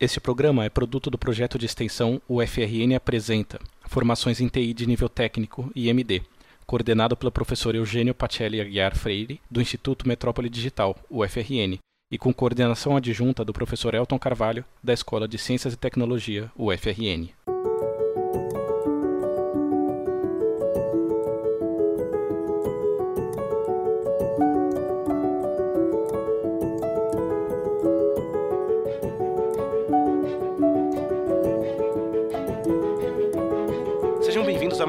Este programa é produto do projeto de extensão UFRN Apresenta Formações em TI de Nível Técnico IMD, coordenado pelo professor Eugênio Pacelli Aguiar Freire, do Instituto Metrópole Digital, UFRN, e com coordenação adjunta do professor Elton Carvalho, da Escola de Ciências e Tecnologia, UFRN.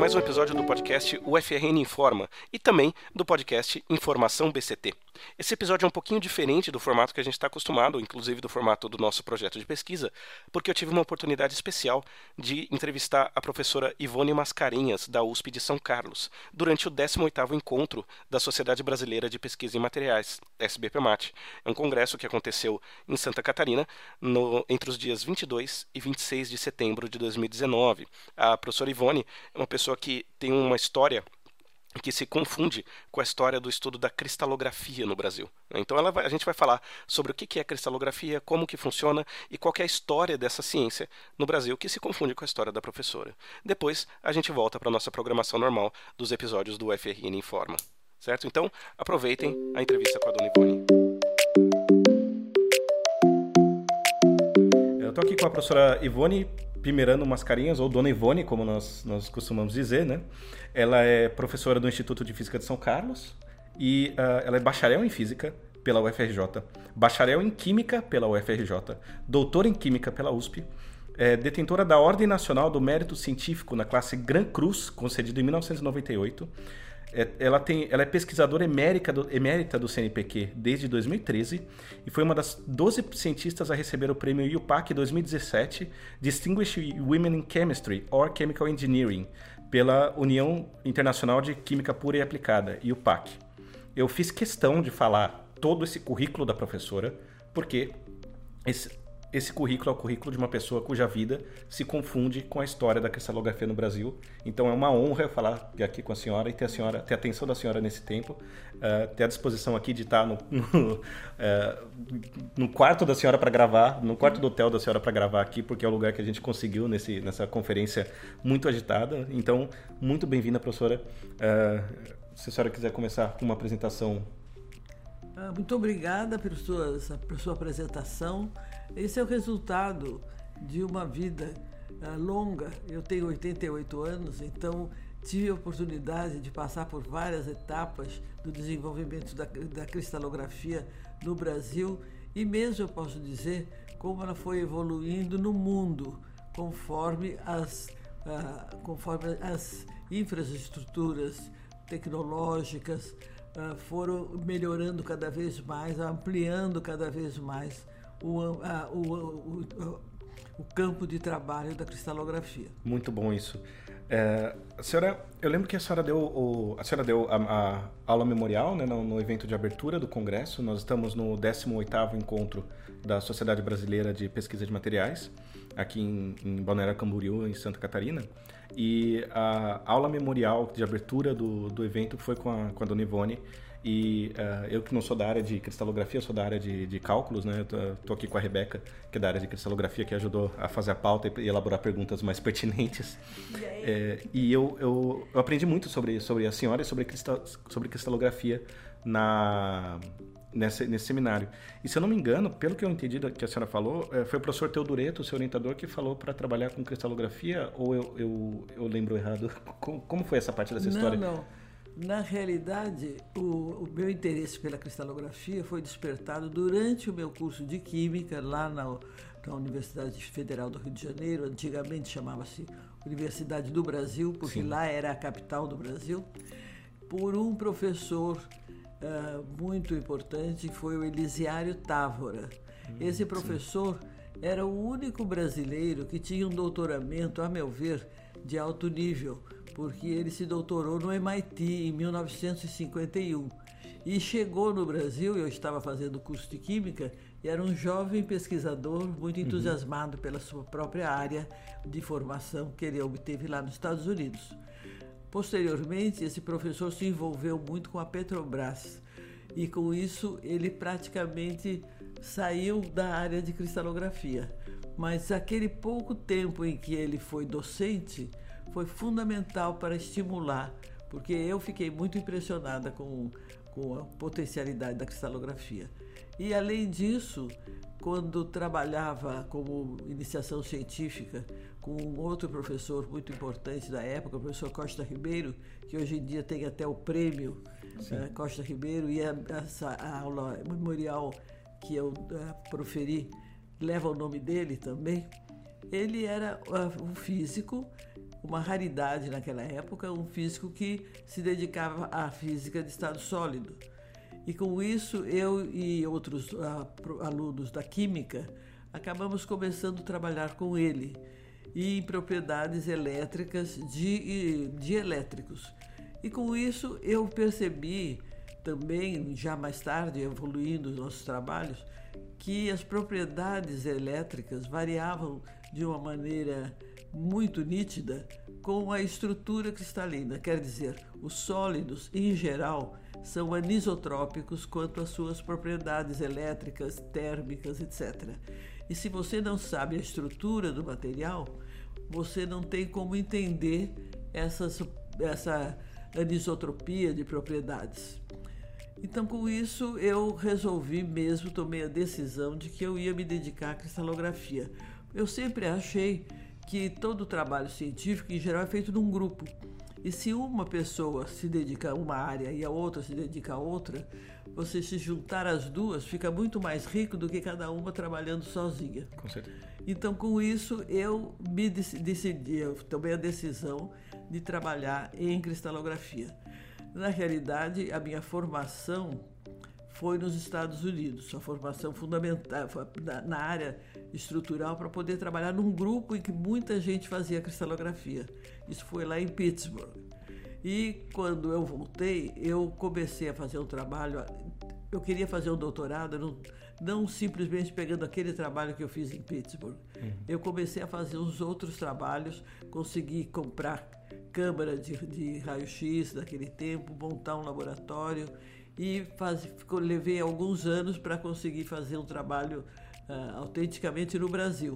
Mais um episódio do podcast UFRN Informa e também do podcast Informação BCT. Esse episódio é um pouquinho diferente do formato que a gente está acostumado, inclusive do formato do nosso projeto de pesquisa, porque eu tive uma oportunidade especial de entrevistar a professora Ivone Mascarenhas, da USP de São Carlos, durante o 18º encontro da Sociedade Brasileira de Pesquisa em Materiais, SBPMAT. É um congresso que aconteceu em Santa Catarina no, entre os dias 22 e 26 de setembro de 2019. A professora Ivone é uma pessoa que tem uma história que se confunde com a história do estudo da cristalografia no Brasil. Então vai, a gente vai falar sobre o que é cristalografia, como que funciona e qual é a história dessa ciência no Brasil que se confunde com a história da professora. Depois a gente volta para a nossa programação normal dos episódios do UFRN Informa. Certo? Então aproveitem a entrevista com a Dona Ivone. Eu estou aqui com a professora Ivone Pimerano Mascarinhas, ou Dona Ivone, como nós, nós costumamos dizer, né? Ela é professora do Instituto de Física de São Carlos e uh, ela é bacharel em Física pela UFRJ, bacharel em Química pela UFRJ, doutora em Química pela USP, é detentora da Ordem Nacional do Mérito Científico na classe Gran Cruz, concedido em 1998, é, ela, tem, ela é pesquisadora emérita do, emérita do CNPq desde 2013 e foi uma das 12 cientistas a receber o prêmio UPAC 2017 Distinguished Women in Chemistry or Chemical Engineering pela União Internacional de Química Pura e Aplicada, UPAC. Eu fiz questão de falar todo esse currículo da professora, porque esse, esse currículo é o currículo de uma pessoa cuja vida se confunde com a história da cristalografia no Brasil. Então é uma honra eu falar aqui com a senhora e ter a, senhora, ter a atenção da senhora nesse tempo, uh, ter a disposição aqui de estar no, no, uh, no quarto da senhora para gravar, no quarto do hotel da senhora para gravar aqui, porque é o lugar que a gente conseguiu nesse, nessa conferência muito agitada. Então, muito bem-vinda, professora. Uh, se a senhora quiser começar com uma apresentação. Ah, muito obrigada pela sua, pela sua apresentação. Esse é o resultado de uma vida uh, longa. Eu tenho 88 anos, então tive a oportunidade de passar por várias etapas do desenvolvimento da, da cristalografia no Brasil e mesmo eu posso dizer como ela foi evoluindo no mundo conforme as, uh, conforme as infraestruturas tecnológicas uh, foram melhorando cada vez mais, ampliando cada vez mais o, a, o, o, o, campo de trabalho da cristalografia. Muito bom isso. É, a senhora, eu lembro que a senhora deu, a, senhora deu a, a aula memorial né, no, no, evento de abertura do congresso. Nós estamos no 18º encontro da Sociedade Brasileira de Pesquisa de Materiais, aqui em, em Balneário Camboriú, em Santa Catarina. E a aula memorial de abertura do, do evento foi com a, com a Dona Ivone, e uh, eu que não sou da área de cristalografia, sou da área de, de cálculos, né? Eu tô, aqui com a Rebeca, que é da área de cristalografia, que ajudou a fazer a pauta e, elaborar perguntas mais pertinentes. E, é, e eu, eu, eu, aprendi muito sobre, sobre a senhora e sobre, cristal, sobre cristalografia na, nesse, nesse seminário. E se eu não me engano, pelo que eu entendi que a senhora falou, é, foi o professor Teodoreto, seu orientador, que falou para trabalhar com cristalografia, ou eu, eu, eu lembro errado? Como, como foi essa parte dessa história? Não, não. Na realidade, o, o, meu interesse pela cristalografia foi despertado durante o meu curso de Química lá na, na Universidade Federal do Rio de Janeiro. Antigamente chamava-se Universidade do Brasil, porque Sim. lá era a capital do Brasil, por um professor uh, muito importante, que foi o Elisiário Távora. Hum, Esse professor sim. era o único brasileiro que tinha um doutoramento, a meu ver, de alto nível porque ele se doutorou no MIT em 1951 e chegou no Brasil. Eu estava fazendo curso de Química e era um jovem pesquisador muito uhum. entusiasmado uhum. pela sua própria área de formação que ele obteve lá nos Estados Unidos. Posteriormente, esse professor se envolveu muito com a Petrobras e com isso ele praticamente saiu da área de cristalografia. Mas aquele pouco tempo em que ele foi docente foi fundamental para estimular, porque eu fiquei muito impressionada com, com a potencialidade da cristalografia. E além disso, quando trabalhava como iniciação científica com um outro professor muito importante da época, o professor Costa Ribeiro, que hoje em dia tem até o prêmio uh, Costa Ribeiro, e a, essa aula memorial que eu uh, proferi leva o nome dele também. Ele era uh, um físico, uma raridade naquela época, um físico que se dedicava à física de estado sólido. E com isso, eu e outros alunos da Química acabamos começando a trabalhar com ele e em propriedades elétricas de, de elétricos. E com isso eu percebi também, já mais tarde, evoluindo os nossos trabalhos, que as propriedades elétricas variavam de uma maneira muito nítida com a estrutura cristalina. Quer dizer, os sólidos, em geral, são anisotrópicos quanto às suas propriedades elétricas, térmicas, etc. E se você não sabe a estrutura do material, você não tem como entender essas, essa anisotropia de propriedades. Então, com isso, eu resolvi mesmo, tomei a decisão de que eu ia me dedicar à cristalografia. Eu sempre achei que todo trabalho científico, em geral, é feito num grupo. E se uma pessoa se dedica a uma área e a outra se dedica a outra, você se juntar as duas fica muito mais rico do que cada uma trabalhando sozinha. Com certeza. Então, com isso, eu me decidi, eu tomei a decisão de trabalhar em cristalografia. Na realidade, a minha formação foi nos Estados Unidos, a formação fundamental na área estrutural para poder trabalhar num grupo em que muita gente fazia cristalografia. Isso foi lá em Pittsburgh. E quando eu voltei, eu comecei a fazer um trabalho. Eu queria fazer um doutorado, não, não simplesmente pegando aquele trabalho que eu fiz em Pittsburgh. Uhum. Eu comecei a fazer uns outros trabalhos, consegui comprar câmara de, de raio-x daquele tempo, montar um laboratório e faz, levei alguns anos para conseguir fazer um trabalho uh, autenticamente no Brasil.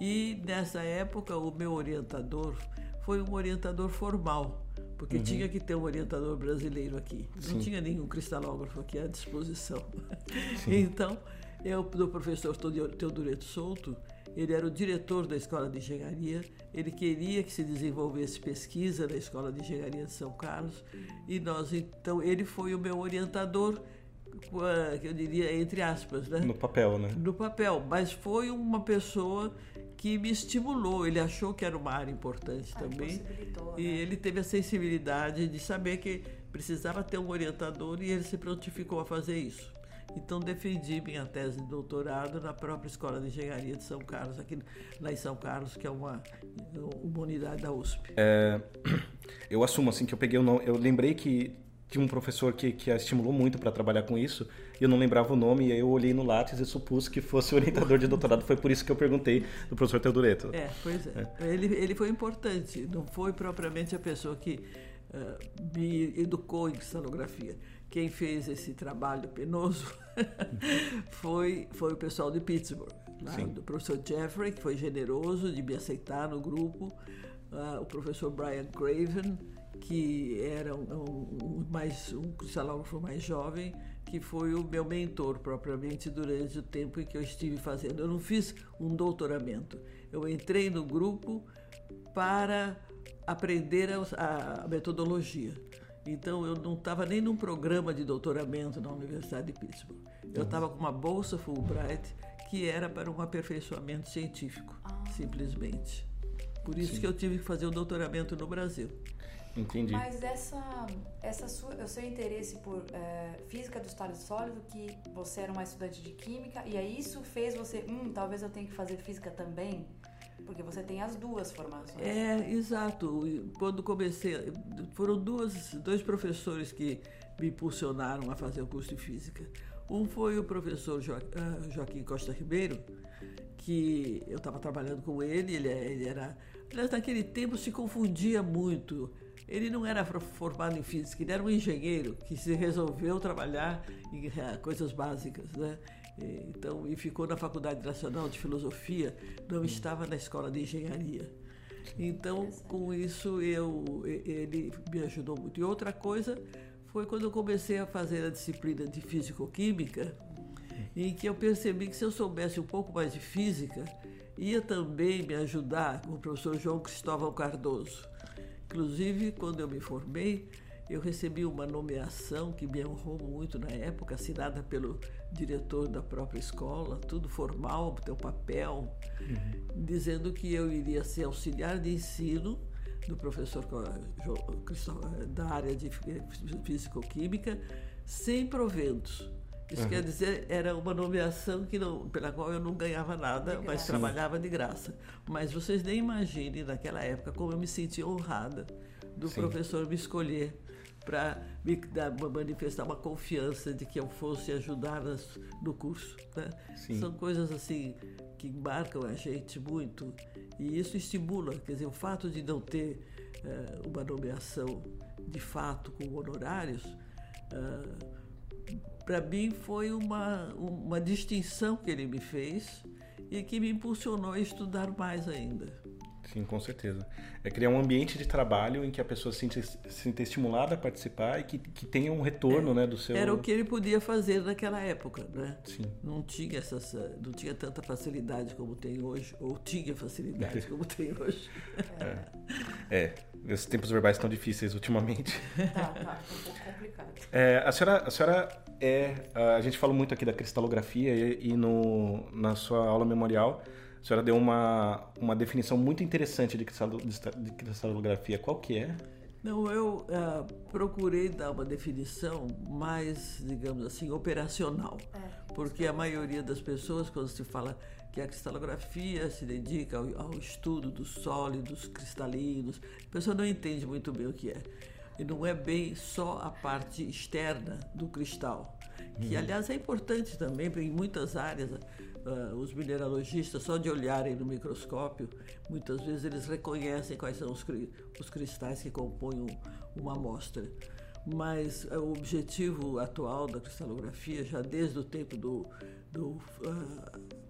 E nessa época o meu orientador foi um orientador formal, porque uhum. tinha que ter um orientador brasileiro aqui. Não Sim. tinha nenhum cristalógrafo aqui à disposição. então, eu, do professor Teodoreto Souto, ele era o diretor da Escola de Engenharia, ele queria que se desenvolvesse pesquisa na Escola de Engenharia de São Carlos e nós então ele foi o meu orientador que eu diria entre aspas, né? No papel, né? No papel, mas foi uma pessoa que me estimulou. Ele achou que era uma área importante ah, também e né? ele teve a sensibilidade de saber que precisava ter um orientador e ele se prontificou a fazer isso. Então defendi minha tese de doutorado na própria Escola de Engenharia de São Carlos, aqui lá em São Carlos, que é uma, uma unidade da USP. É, eu assumo assim que eu peguei o nome, eu lembrei que tinha um professor que, que a estimulou muito para trabalhar com isso, e eu não lembrava o nome, e aí eu olhei no lápis e supus que fosse orientador de doutorado. Foi por isso que eu perguntei do professor Teodoreto. É, pois é. é. Ele, ele foi importante, não foi propriamente a pessoa que uh, me educou em cristalografia quem fez esse trabalho penoso foi, foi o pessoal de Pittsburgh, né? do professor Jeffrey, que foi generoso de me aceitar no grupo, uh, o professor Brian Craven, que era um, um, mais, um cristalógrafo mais jovem, que foi o meu mentor propriamente durante o tempo em que eu estive fazendo. Eu não fiz um doutoramento, eu entrei no grupo para aprender a, a metodologia. Então eu não estava nem num programa de doutoramento na Universidade de Pittsburgh. Eu estava com uma bolsa Fulbright que era para um aperfeiçoamento científico, ah. simplesmente. Por isso Sim. que eu tive que fazer o doutoramento no Brasil. Entendi. Mas essa, essa sua, o seu interesse por é, física do estado sólido, que você era uma estudante de química, e aí isso fez você, hum, talvez eu tenha que fazer física também? Porque você tem as duas formações. É, exato. Quando comecei, foram duas, dois professores que me impulsionaram a fazer o curso de física. Um foi o professor ah, Joaquim Costa Ribeiro, que eu estava trabalhando com ele, ele, é, ele era. Aliás, naquele tempo se confundia muito. Ele não era formado em física, ele era um engenheiro que se resolveu trabalhar em ah, coisas básicas, né? Então, e ficou na Faculdade Nacional de Filosofia, não estava na Escola de Engenharia. Então, com isso, eu, ele me ajudou muito. E outra coisa foi quando eu comecei a fazer a disciplina de Físico-Química, em que eu percebi que se eu soubesse um pouco mais de física, ia também me ajudar com o professor João Cristóvão Cardoso. Inclusive, quando eu me formei, eu recebi uma nomeação que me honrou muito na época, assinada pelo diretor da própria escola, tudo formal, teu papel, uhum. dizendo que eu iria ser auxiliar de ensino do professor da área de físico-química, sem proventos. Isso uhum. quer dizer, era uma nomeação que não, pela qual eu não ganhava nada, mas trabalhava de graça. Mas vocês nem imaginem, naquela época, como eu me senti honrada do Sim. professor me escolher para me dar, manifestar uma confiança de que eu fosse ajudar nas, no curso. Né? São coisas assim que marcam a gente muito e isso estimula, quer dizer, o fato de não ter uh, uma nomeação de fato com honorários, uh, para mim foi uma, uma distinção que ele me fez e que me impulsionou a estudar mais ainda. Sim, com certeza. É criar um ambiente de trabalho em que a pessoa se sinta, se sinta estimulada a participar e que, que tenha um retorno é, né, do seu... Era o que ele podia fazer naquela época, né? Sim. Não tinha, essas, não tinha tanta facilidade como tem hoje, ou tinha facilidade como tem hoje. É. é, os tempos verbais estão difíceis ultimamente. Tá, tá, um pouco complicado. É, a senhora, a senhora é... A gente falou muito aqui da cristalografia e, e no, na sua aula memorial a senhora deu uma, uma definição muito interessante de, cristalografia. Qual que é? Não, eu uh, procurei dar uma definição mais, digamos assim, operacional. É, porque a maioria das pessoas, quando se fala que a cristalografia se dedica ao, ao, estudo dos sólidos cristalinos, a pessoa não entende muito bem o que é. E não é bem só a parte externa do cristal, que, uhum. aliás, é importante também, porque em muitas áreas uh, os mineralogistas, só de olharem no microscópio, muitas vezes eles reconhecem quais são os, os cristais que compõem uma amostra. Mas uh, o objetivo atual da cristalografia, já desde o tempo do, do, uh,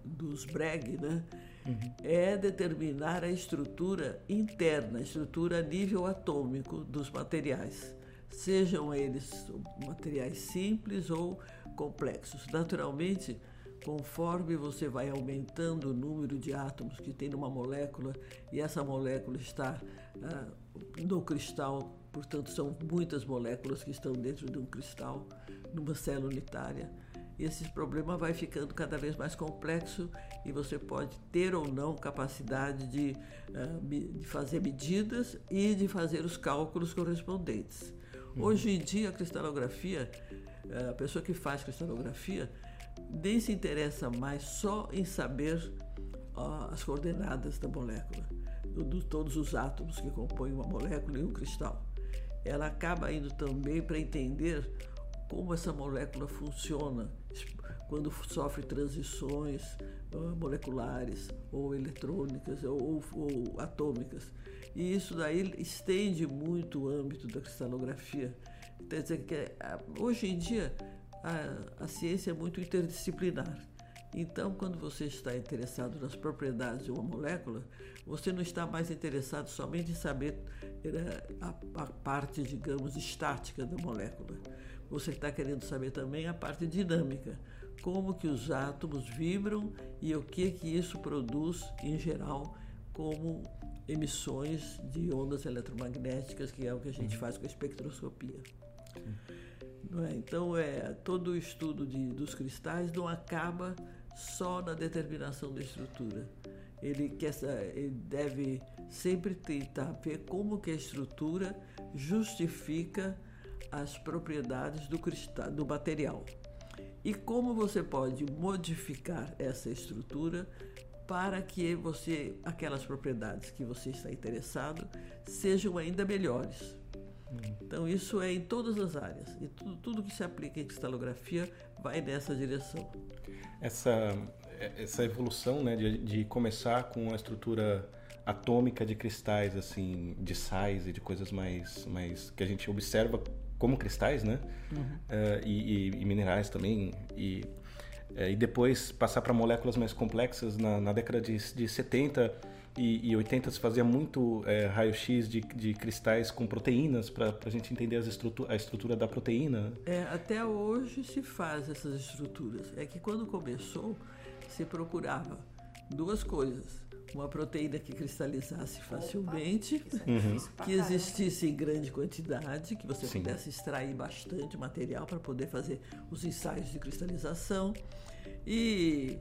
dos Bragg, né, uhum. é determinar a estrutura interna, a estrutura a nível atômico dos materiais, sejam eles materiais simples ou complexos. Naturalmente, conforme você vai aumentando o número de átomos que tem numa molécula e essa molécula está ah, no cristal, portanto são muitas moléculas que estão dentro de um cristal, numa célula unitária. Esse problema vai ficando cada vez mais complexo e você pode ter ou não capacidade de, uh, de fazer medidas e de fazer os cálculos correspondentes. Uhum. Hoje em dia, a cristalografia, a pessoa que faz cristalografia, nem se interessa mais só em saber as coordenadas da molécula, de todos os átomos que compõem uma molécula e um cristal. Ela acaba indo também para entender como essa molécula funciona quando sofre transições moleculares ou eletrônicas ou, ou, ou, atômicas. E isso daí estende muito o âmbito da cristalografia. Quer dizer que hoje em dia a, a ciência é muito interdisciplinar. Então, quando você está interessado nas propriedades de uma molécula, você não está mais interessado somente em saber a, parte, digamos, estática da molécula. Você está querendo saber também a parte dinâmica, como que os átomos vibram e o que que isso produz em geral como emissões de ondas eletromagnéticas, que é o que a gente faz com a espectroscopia. É? Então, é, todo o estudo de, dos cristais não acaba só na determinação da estrutura. Ele, ele deve sempre tentar ver como que a estrutura justifica as propriedades do, cristal, do material. E como você pode modificar essa estrutura para que você aquelas propriedades que você está interessado sejam ainda melhores. Então, isso é em todas as áreas. E tudo, tudo que se aplica em cristalografia vai nessa direção. Essa, essa evolução né, de, de começar com a estrutura atômica de cristais, assim, de sais e de coisas mais, mais que a gente observa como cristais, né? Uhum. Uh, e, e, e, minerais também. E é, e depois passar para moléculas mais complexas na, na década de, de 70 e, e 80 se fazia muito é, raio-x de, de cristais com proteínas para a gente entender as estrutura, a estrutura da proteína. É, até hoje se faz essas estruturas. É que quando começou, se procurava duas coisas. Uma proteína que cristalizasse facilmente, Opa, é que existisse em grande quantidade, que você Sim. pudesse extrair bastante material para poder fazer os ensaios de cristalização e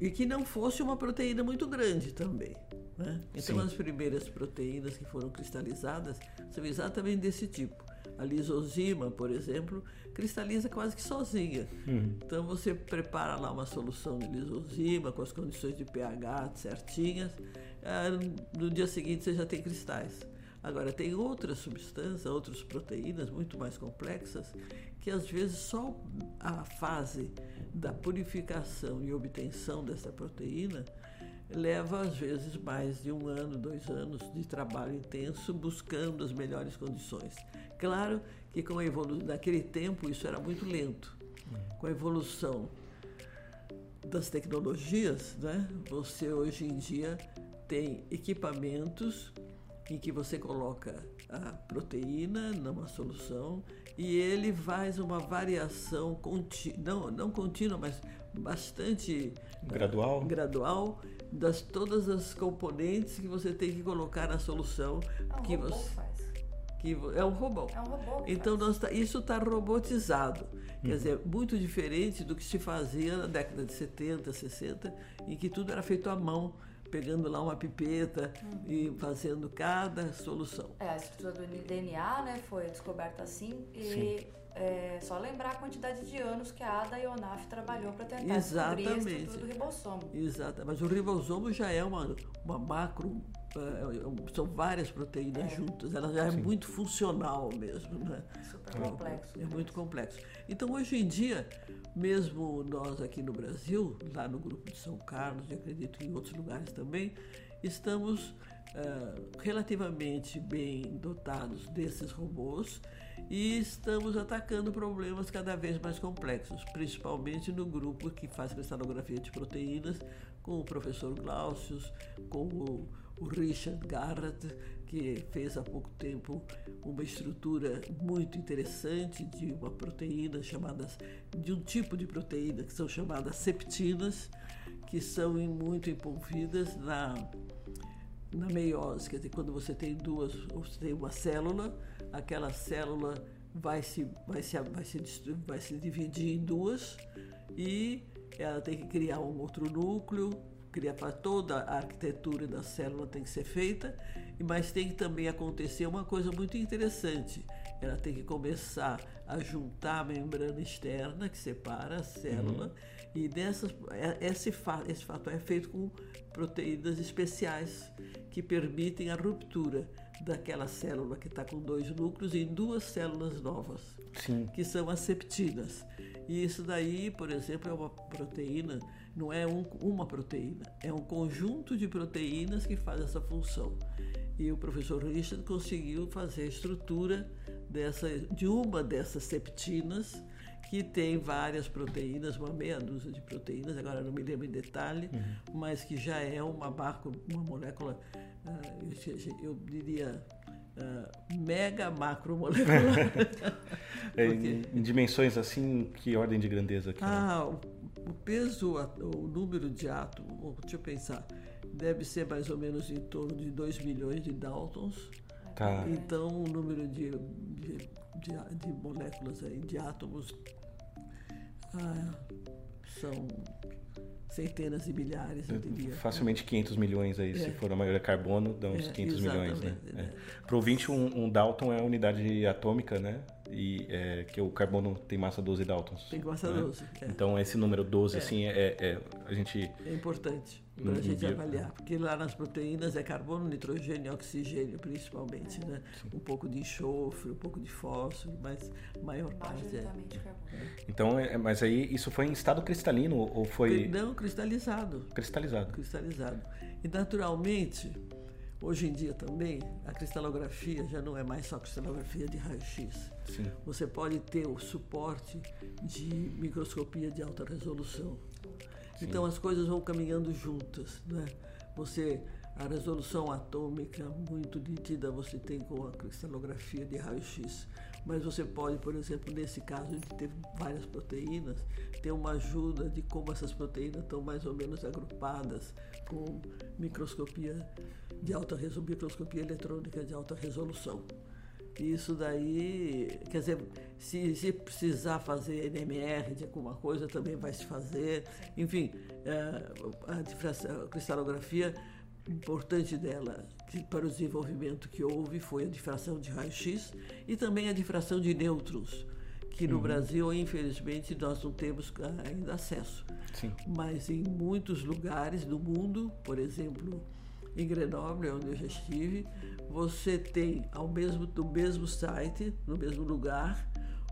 e que não fosse uma proteína muito grande também. Né? Então, Sim. as primeiras proteínas que foram cristalizadas são exatamente desse tipo. A lisozima, por exemplo, cristaliza quase que sozinha. Uhum. Então, você prepara lá uma solução de lisozima com as condições de pH certinhas. Ah, no dia seguinte, você já tem cristais. Agora, tem outras substâncias, outras proteínas muito mais complexas, que às vezes só a fase da purificação e obtenção dessa proteína leva às vezes mais de um ano, dois anos de trabalho intenso buscando as melhores condições. Claro que com a evolução naquele tempo isso era muito lento. Com a evolução das tecnologias, né, você hoje em dia tem equipamentos em que você coloca a proteína numa solução e ele faz uma variação contínua, não, não contínua, mas bastante gradual, uh, gradual das todas as componentes que você tem que colocar na solução é um que robô você faz. que é um robô. É um robô. Então nós tá, isso está robotizado. Quer uhum. dizer, muito diferente do que se fazia na década de 70, 60, em que tudo era feito à mão pegando lá uma pipeta uhum. e fazendo cada solução. É, a estrutura do DNA né, foi descoberta assim e é, só lembrar a quantidade de anos que a Ada Ionaf trabalhou para tentar Exatamente. descobrir a estrutura do ribossomo. Exato, mas o ribossomo já é uma, uma macro são várias proteínas é. juntas, ela já é Sim. muito funcional mesmo, né? Super complexo. É, é muito complexo. Então hoje em dia, mesmo nós aqui no Brasil, lá no grupo de São Carlos, e acredito em outros lugares também, estamos uh, relativamente bem dotados desses robôs e estamos atacando problemas cada vez mais complexos, principalmente no grupo que faz cristalografia de proteínas, com o professor Glaucius, com o o Richard Garrett, que fez há pouco tempo uma estrutura muito interessante de uma proteína chamada de um tipo de proteína que são chamadas septinas, que são muito envolvidas na na meiose, quer dizer, quando você tem duas, você tem uma célula, aquela célula vai se vai se vai se vai se dividir em duas e ela tem que criar um outro núcleo criar para toda a arquitetura da célula tem que ser feita, mas tem que também acontecer uma coisa muito interessante. Ela tem que começar a juntar a membrana externa que separa a célula uhum. e dessas, é, esse, esse fato é feito com proteínas especiais que permitem a ruptura daquela célula que está com dois núcleos em duas células novas, Sim. que são as septinas. E isso daí, por exemplo, é uma proteína não é um, uma proteína, é um conjunto de proteínas que faz essa função. E o professor Richard conseguiu fazer a estrutura dessa, de uma dessas septinas, que tem várias proteínas, uma meia dúzia de proteínas, agora não me lembro em detalhe, uhum. mas que já é uma, marca, uma molécula, uh, eu, eu, diria, uh, mega macromolecular. é, em, em dimensões assim, que ordem de grandeza? Aqui, ah, né? O peso, o número de átomos, deixa eu pensar, deve ser mais ou menos em torno de 2 milhões de Daltons. Tá. Então, o número de, de, de, de moléculas aí, de átomos ah, são centenas e milhares, eu diria. Facilmente 500 milhões aí, é. se for a maioria carbono, dá uns é, 500 milhões, né? É. Para o ouvinte, um, um Dalton é a unidade atômica, né? E é, que o carbono tem massa 12 Daltons. Tem massa né? 12. É. Então esse número 12 é. assim é, é, a gente é importante para a gente avaliar, porque lá nas proteínas é carbono, nitrogênio e oxigênio principalmente, né? Um pouco de enxofre, um pouco de fósforo, mas a maior parte é. Então, é, mas aí isso foi em estado cristalino ou foi? Não, cristalizado. Cristalizado. Cristalizado. E naturalmente Hoje em dia também, a cristalografia já não é mais só cristalografia de raio-x. Você pode ter o suporte de microscopia de alta resolução. Sim. Então as coisas vão caminhando juntas. Né? Você a resolução atômica muito nítida você tem com a cristalografia de raio-x. Mas você pode, por exemplo, nesse caso de ter várias proteínas, ter uma ajuda de como essas proteínas estão mais ou menos agrupadas com microscopia de alta resolução, microscopia eletrônica de alta resolução. Isso daí, quer dizer, se, se, precisar fazer NMR de alguma coisa, também vai se fazer. Enfim, é, a, a cristalografia importante dela para o desenvolvimento que houve foi a difração de raio-x e também a difração de nêutrons, que no uhum. Brasil, infelizmente, nós não temos ainda acesso. Sim. Mas em muitos lugares do mundo, por exemplo, em Grenoble, onde eu já estive, você tem ao mesmo, no mesmo site, no mesmo lugar,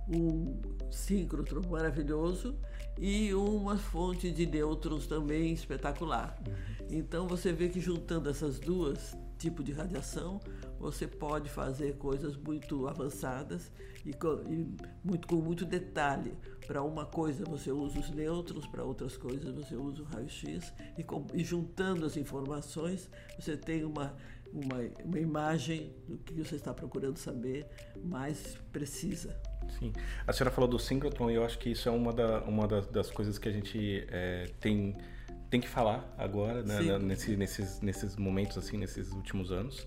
um síncrotron maravilhoso e uma fonte de nêutrons também espetacular. Uhum. Então você vê que juntando essas duas tipos de radiação, você pode fazer coisas muito avançadas e com, e muito, com muito detalhe. Para uma coisa você usa os nêutrons, para outras coisas você usa o raio-x e, e juntando as informações você tem uma uma, uma imagem do que você está procurando saber mais precisa. Sim. A senhora falou do síncrotron e eu acho que isso é uma, da, uma das, das coisas que a gente é, tem, tem que falar agora, né, nesse, nesses, nesses momentos, assim, nesses últimos anos.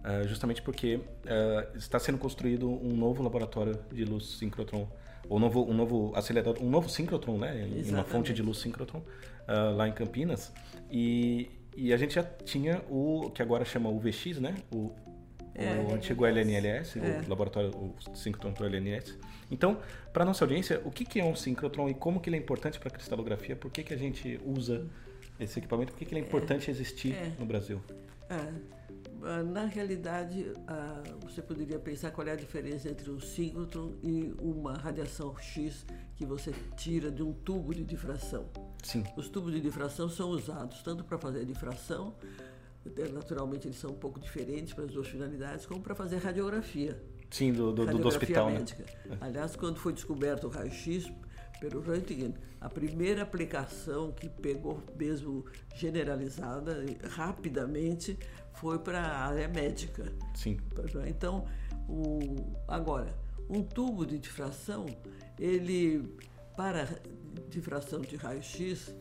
Uh, justamente porque uh, está sendo construído um novo laboratório de luz síncrotron, ou um novo, um novo acelerador, um novo síncrotron, né? Exatamente. Uma fonte de luz síncrotron uh, lá em Campinas. E, e a gente já tinha o que agora chama UVX, né? O, é, o antigo LNLS, é. o laboratório, o síncrotron do LNS. Então, para nossa audiência, o que, que é um síncrotron e como que ele é importante para a cristalografia? Por que, que a gente usa esse equipamento? Por que, que ele é importante é, existir é. no Brasil? É. Ah, na realidade, ah, você poderia pensar qual é a diferença entre um síncrotron e uma radiação X que você tira de um tubo de difração. Sim. Os tubos de difração são usados tanto para fazer difração, naturalmente eles são um pouco diferentes para as duas finalidades, como para fazer radiografia. Sim, do, do, radiografia do hospital. Né? Médica. Né? Aliás, quando foi descoberto o raio-x pelo Röntgen, a primeira aplicação que pegou mesmo generalizada rapidamente foi para a área médica. Sim. Então, o, agora, um tubo de difração, ele, para difração de raio-x,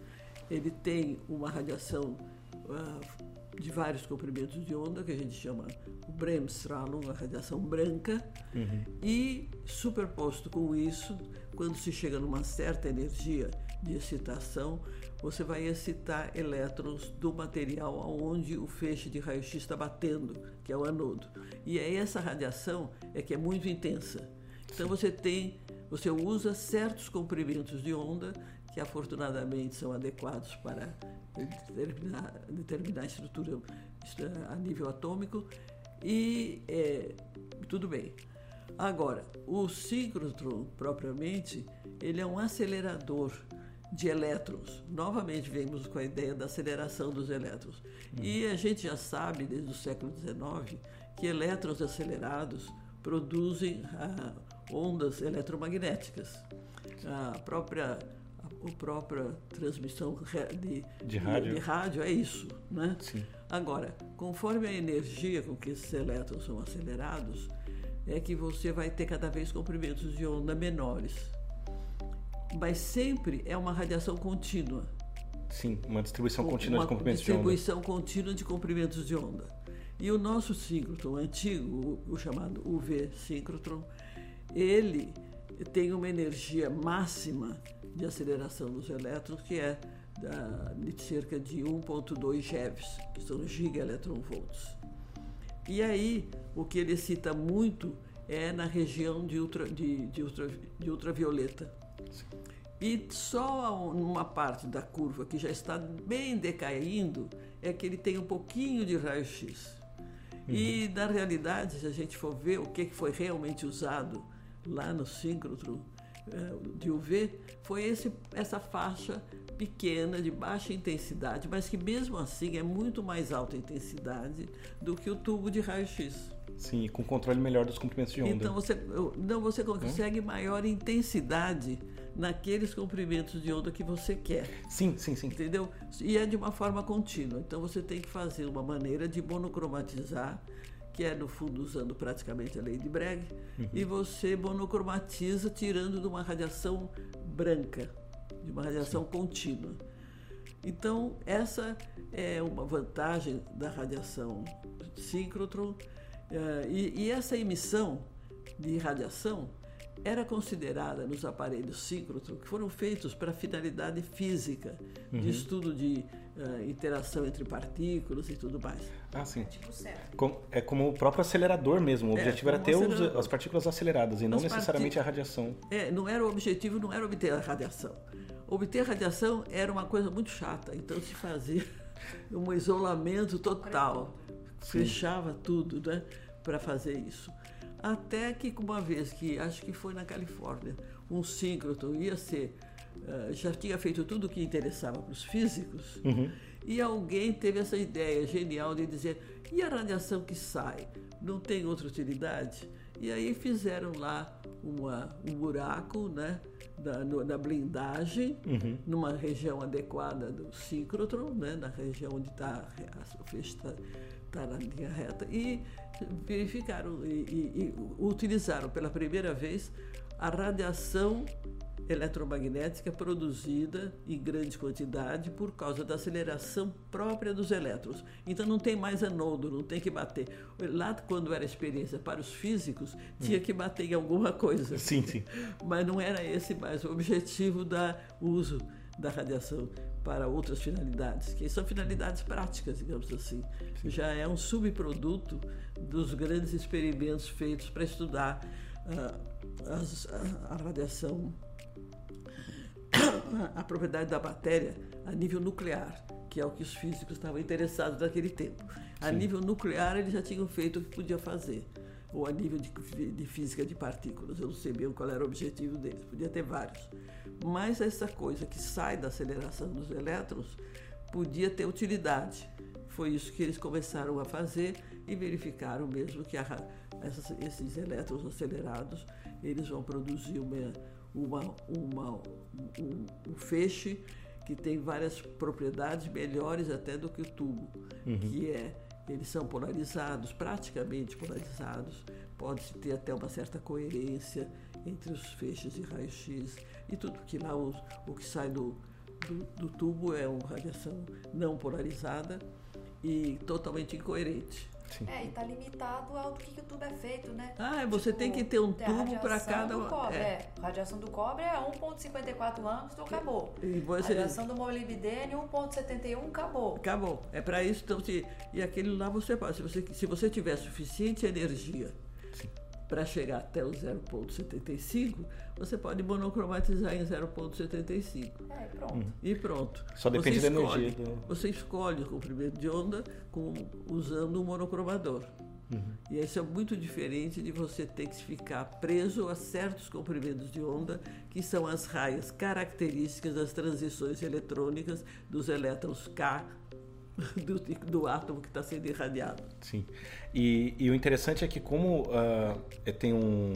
ele tem uma radiação uh, de vários comprimentos de onda, que a gente chama o Bremsstrahlung, a radiação branca, uhum. e superposto com isso, quando se chega numa certa energia de excitação, você vai excitar elétrons do material onde o feixe de raio-x está batendo, que é o anodo. E aí essa radiação é que é muito intensa. Então você tem, você usa certos comprimentos de onda que afortunadamente são adequados para determinar, determinar a estrutura a nível atômico e é, tudo bem. Agora, o síncrotron propriamente, ele é um acelerador de elétrons. Novamente vemos com a ideia da aceleração dos elétrons. Hum. E a gente já sabe desde o século XIX que elétrons acelerados produzem ah, ondas eletromagnéticas. A própria a própria transmissão de, de, rádio. de rádio é isso, né? Sim. Agora, conforme a energia com que esses elétrons são acelerados, é que você vai ter cada vez comprimentos de onda menores mas sempre é uma radiação contínua. Sim, uma distribuição contínua uma de comprimentos de onda. distribuição contínua de comprimentos de onda. E o nosso síncrotron antigo, o, o chamado UV síncrotron, ele tem uma energia máxima de aceleração dos elétrons que é de cerca de 1.2 GeVs, que são gigaelectronvolts. E aí, o que ele cita muito é na região de, ultra, de, de, ultra, de ultravioleta. E só uma parte da curva que já está bem decaindo é que ele tem um pouquinho de raio-x. Uhum. E, na realidade, se a gente for ver o que foi realmente usado lá no síncrotron de UV, foi esse, essa faixa pequena, de baixa intensidade, mas que mesmo assim é muito mais alta intensidade do que o tubo de raio-x. Sim, com controle melhor dos comprimentos de onda. Então você não você consegue hum? maior intensidade naqueles comprimentos de onda que você quer. Sim, sim, sim. Entendeu? E é de uma forma contínua. Então você tem que fazer uma maneira de monocromatizar, que é no fundo usando praticamente a lei de Bragg, uhum. e você monocromatiza tirando de uma radiação branca, de uma radiação sim. contínua. Então, essa é uma vantagem da radiação síncrotron. Uh, e, e essa emissão de radiação era considerada nos aparelhos síncrotron, que foram feitos para finalidade física, uhum. de estudo de uh, interação entre partículas e tudo mais. Ah, sim. Tipo é como o próprio acelerador mesmo. O é, objetivo era ter os, as partículas aceleradas e não necessariamente a radiação. É, não era o objetivo, não era obter a radiação. Obter a radiação era uma coisa muito chata, então se fazia um isolamento total. Fechava tudo, né, para fazer isso. Até que uma vez que, acho que foi na Califórnia, um síncroton ia ser, uh, já tinha feito tudo o que interessava para os físicos, uhum. e alguém teve essa ideia genial de dizer, e a radiação que sai, não tem outra utilidade? E aí fizeram lá uma, um buraco né, na, no, na blindagem, uhum. numa região adequada do síncrotron, né, na região onde está o feixe está tá na linha reta, e verificaram e, e, e utilizaram pela primeira vez a radiação eletromagnética produzida em grande quantidade por causa da aceleração própria dos elétrons. Então não tem mais anodo, não tem que bater. Lá quando era experiência para os físicos, tinha que bater em alguma coisa. Sim, sim. Mas não era esse mais o objetivo do uso da radiação para outras finalidades, que são finalidades práticas, digamos assim. Já é um subproduto dos grandes experimentos feitos para estudar uh, as, a, a radiação, a propriedade da matéria a nível nuclear, que é o que os físicos estavam interessados naquele tempo. A Sim. nível nuclear, eles já tinham feito o que podia fazer ou a nível de, de, física de partículas. Eu não sei bem qual era o objetivo deles, podia ter vários. Mas essa coisa que sai da aceleração dos elétrons podia ter utilidade. Foi isso que eles começaram a fazer e verificaram mesmo que a, essas, esses elétrons acelerados eles vão produzir uma, uma, uma um, um, feixe que tem várias propriedades melhores até do que o tubo, uhum. que é eles são polarizados, praticamente polarizados, pode-se ter até uma certa coerência entre os feixes de raio-x e tudo que lá o, o que sai do, do, do tubo é uma radiação não polarizada e totalmente incoerente. Sim. É, e está limitado ao do que, que o tubo é feito, né? Ah, você tipo, tem que ter um tubo para cada. Do cobre, é. é. Radiação do cobre é 1,54 anos, acabou. E você... Radiação do molibdênio, 1,71, acabou. Acabou. É para isso. Então, se... E aquele lá você pode. Se você, se você tiver suficiente energia para chegar até o 0,75, você pode monocromatizar em 0,75. É, pronto. Uhum. E pronto. Só depende escolhe, da energia. Do... Você escolhe o comprimento de onda com, usando um monocromador. Uhum. E isso é muito diferente de você ter que ficar preso a certos comprimentos de onda, que são as raias características das transições eletrônicas dos elétrons K do, do átomo que está sendo irradiado. Sim. E, e, o interessante é que como uh, tem um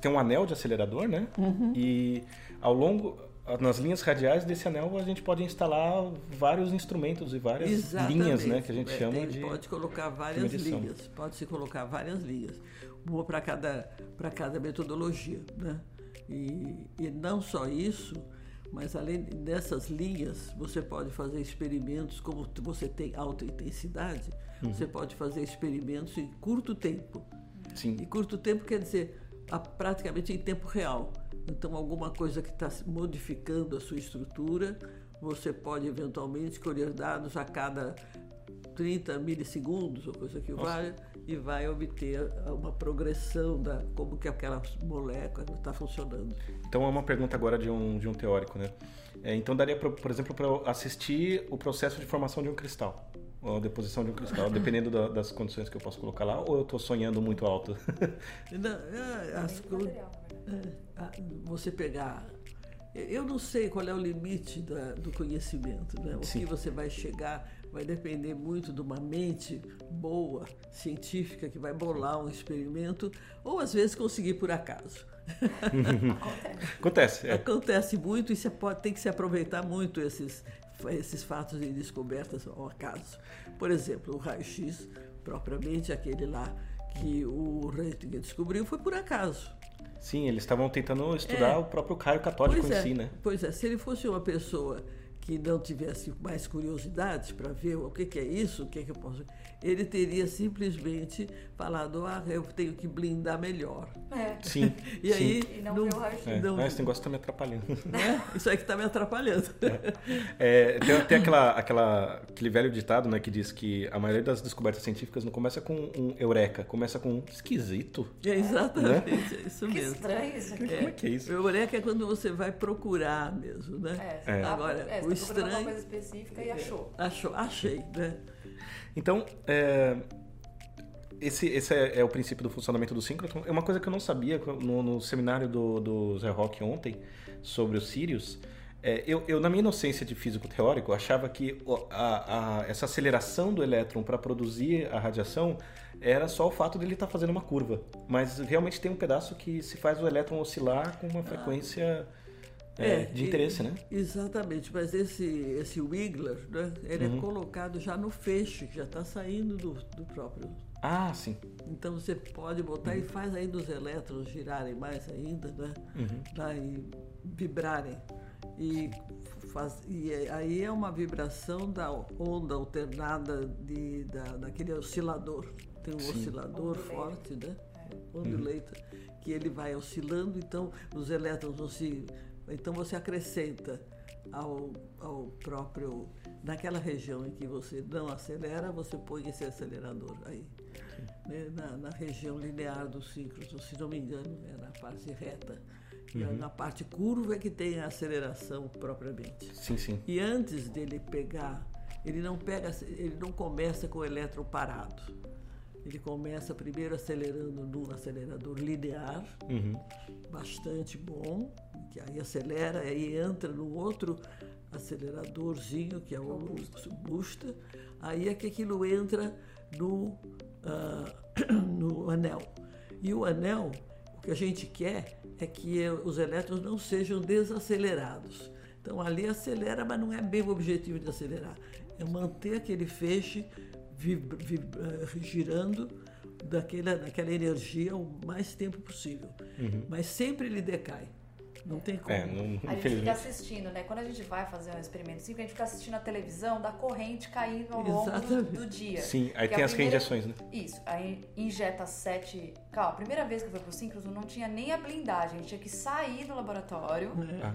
tem um anel de acelerador, né? Uhum. E ao longo nas linhas radiais desse anel a gente pode instalar vários instrumentos e várias Exatamente. linhas, né, que a gente é, chama de pode colocar várias linhas, pode se colocar várias linhas, uma para cada para cada metodologia, né? E, e não só isso, mas além dessas linhas, você pode fazer experimentos, como você tem alta intensidade, uhum. você pode fazer experimentos em curto tempo. Sim. E curto tempo quer dizer a, praticamente em tempo real. Então, alguma coisa que está modificando a sua estrutura, você pode eventualmente colher dados a cada 30 milissegundos, ou coisa que valha, e vai obter uma progressão da como que aquela molécula está funcionando. Então é uma pergunta agora de um, de um teórico, né? É, então daria, pra, por exemplo, para assistir o processo de formação de um cristal, ou a deposição de um cristal, dependendo da, das condições que eu posso colocar lá, ou eu estou sonhando muito alto? Não, é, as, é, você pegar Eu não sei qual é o limite da, do conhecimento, né? O Sim. que você vai chegar vai depender muito de uma mente boa, científica, que vai bolar um experimento, ou às vezes conseguir por acaso. Acontece. É. Acontece muito e você pode, tem que se aproveitar muito esses, esses fatos de descobertas ao acaso. Por exemplo, o raio-x, propriamente aquele lá que o Röntgen descobriu, foi por acaso. Sim, eles estavam tentando estudar É. o próprio Caio Católico Pois em é, si, né? Pois é, se ele fosse uma pessoa que não tivesse mais curiosidade para ver o que, que é isso, o que, que eu posso. Ele teria simplesmente falado: ah, eu tenho que blindar melhor. É. Sim. E sim. aí. E não ver o raio-x. É, não- esse negócio tá me atrapalhando. né? Isso aí que está me atrapalhando. É, tem tem aquela, aquela, aquele velho ditado né, que diz que a maioria das descobertas científicas não começa com um eureka, começa com um esquisito. É exatamente, é isso Que mesmo. estranho isso aqui. Como é que é isso? O eureka é quando você vai procurar mesmo, né? É, você tá- Agora, é, você o tá estranho- uma coisa específica e achou. Achou, achei, né? Então, é, esse, esse é, é o princípio do funcionamento do síncrotron. É uma coisa que eu não sabia no, no seminário do, do Zé Rock ontem sobre os Sirius. É, eu, eu, na minha inocência de físico teórico, achava que a- a- essa aceleração do elétron para produzir a radiação era só o fato dele estar fazendo uma curva. Mas realmente tem um pedaço que se faz o elétron oscilar com uma frequência é, de e- interesse, né? Exatamente, mas esse, esse Wiggler, né, ele Uhum. é colocado já no feixe, que já está saindo do, do próprio. Ah, sim. Então você pode botar e faz ainda os elétrons girarem mais ainda, né? Uhum. Tá, e vibrarem. E, faz, e é- aí é uma vibração da onda alternada de, da, daquele oscilador. Tem um Sim. oscilador Ondulator. forte, né? Ondulator, que ele vai oscilando, então os elétrons vão se. Então você acrescenta ao, ao próprio. Naquela região em que você não acelera, você põe esse acelerador aí. né, na, na região linear do síncrono, se não me engano, é na parte reta. E Uhum. Na parte curva é que tem a aceleração propriamente. Sim, sim. E antes dele pegar, ele não pega, ele não começa com o elétron parado. Ele começa primeiro acelerando num acelerador linear, Uhum. bastante bom, que aí acelera, aí entra no outro aceleradorzinho, que é o busta, aí é que aquilo entra no, ah, no anel. E o anel, o que a gente quer é que os elétrons não sejam desacelerados. Então ali acelera, mas não é bem o objetivo de acelerar. É manter aquele feixe eh, girando daquela, daquela energia o mais tempo possível. Mas sempre ele decai. Não tem como. É, não, A gente fica assistindo, né? Quando a gente vai fazer um experimento assim, a gente fica assistindo a televisão da corrente caindo ao longo do, do dia. Sim, aí Que tem as primeira- reinjeções, né? Isso, aí injeta sete. Calma, a primeira vez que eu fui pro síncrono não tinha nem a blindagem, a gente tinha que sair do laboratório, Ah,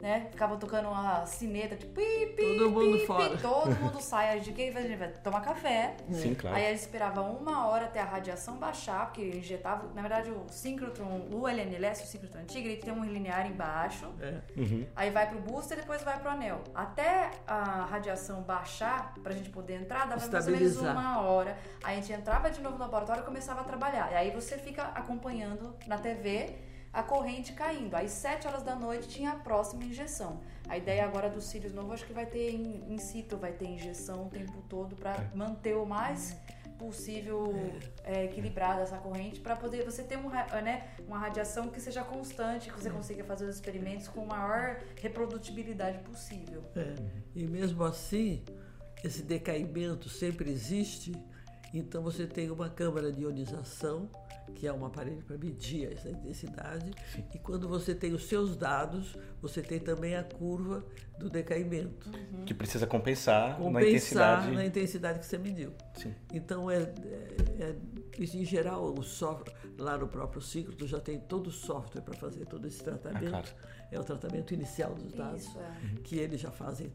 né? Ficava tocando uma sineta, tipo, pi, pi, Todo mundo pi, fora. pi, todo mundo sai. A gente, o que a gente vai tomar café. sim, claro. Aí ele esperava uma hora até a radiação baixar, porque injetava. Na verdade, o síncrotron, o LNLS, o síncrotron antigo, ele tem um linear embaixo. É. Uhum. Aí vai pro booster e depois vai pro anel. Até a radiação baixar, pra gente poder entrar, dava mais ou menos uma hora. Aí a gente entrava de novo no laboratório e começava a trabalhar. E aí você fica acompanhando na TV a corrente caindo. Aí, 7 horas da noite, tinha a próxima injeção. A ideia agora do Sirius novo, acho que vai ter in, in situ, vai ter injeção o tempo todo pra É. manter o mais possível é, equilibrada essa corrente para poder você ter um, né, uma radiação que seja constante, que você consiga fazer os experimentos com maior reprodutibilidade possível. É, E mesmo assim, esse decaimento sempre existe, então você tem uma câmara de ionização, que é um aparelho para medir essa intensidade, e quando você tem os seus dados, você tem também a curva do decaimento. Que precisa compensar, na Compensar intensidade. na intensidade que você mediu. Sim. Então, é, é- é- em geral, o software, lá no próprio ciclo, tu já tem todo o software para fazer todo esse tratamento. claro. É o tratamento inicial dos dados Isso, é. que eles já fazem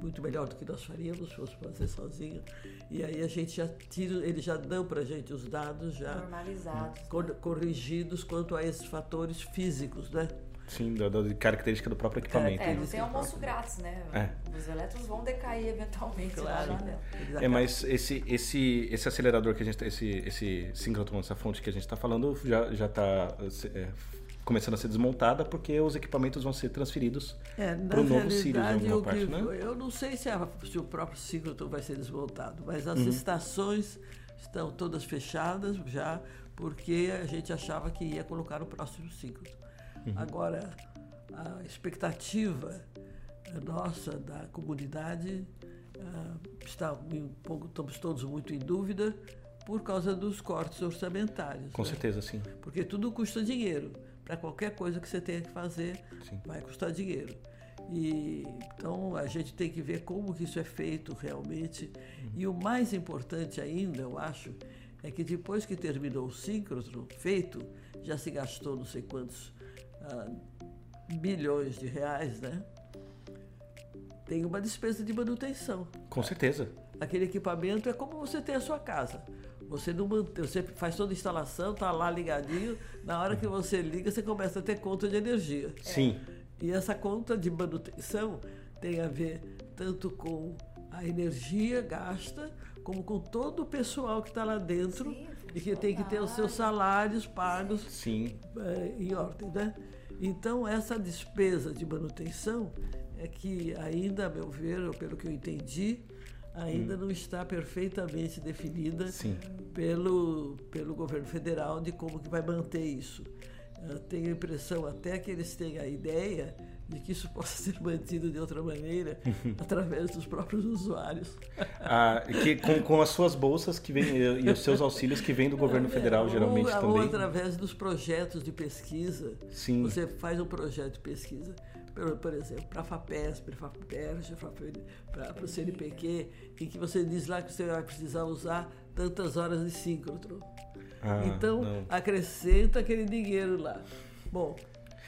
muito melhor do que nós faríamos se fosse fazer sozinho. E aí a gente já tira, eles já dão para a gente os dados já Normalizados. cor- corrigidos quanto a esses fatores físicos, né? Sim, da, da característica do próprio equipamento. É, não tem almoço próprio. grátis, né? É. Os elétrons vão decair eventualmente lá Claro. É, mas esse, esse, esse acelerador que a gente, esse, esse síncrotron, essa fonte que a gente está falando, já já está começando a ser desmontada porque os equipamentos vão ser transferidos É, para o novo Sirius em alguma parte, né? Eu não sei se, a- se o próprio síncrotron vai ser desmontado, mas as Uhum. estações estão todas fechadas já, porque a gente achava que ia colocar o próximo síncrotron. Uhum. Agora, a expectativa nossa, da comunidade, ah, está um pouco, estamos todos muito em dúvida por causa dos cortes orçamentários. Com né? certeza, sim. Porque tudo custa dinheiro. Para qualquer coisa que você tenha que fazer, Sim. vai custar dinheiro. E, então a gente tem que ver como que isso é feito realmente. E o mais importante ainda, eu acho, é que depois que terminou o síncrotron feito, já se gastou não sei quantos ah, bilhões de reais, né? Tem uma despesa de manutenção. Com certeza. Aquele equipamento é como você tem a sua casa. Você não mantém, você faz toda a instalação, está lá ligadinho. Na hora que você liga, você começa a ter conta de energia. Sim. E essa conta de manutenção tem a ver tanto com a energia gasta, como com todo o pessoal que está lá dentro Sim, e que tem que ter os seus salários pagos Sim. eh, em ordem, né? Então essa despesa de manutenção é que ainda, a meu ver, ou pelo que eu entendi, ainda não está perfeitamente definida Hum. Sim. pelo, pelo governo federal de como que vai manter isso. Eu tenho a impressão até que eles têm a ideia de que isso possa ser mantido de outra maneira através dos próprios usuários. Ah, que com, com as suas bolsas que vem, e os seus auxílios que vêm do governo federal, Ou- geralmente ou, também. através dos projetos de pesquisa. Sim. Você faz um projeto de pesquisa, por, por exemplo, para a FAPESP, para a para o CNPq, em que você diz lá que você vai precisar usar tantas horas de síncrotron. Ah, então, não. acrescenta aquele dinheiro lá. Bom,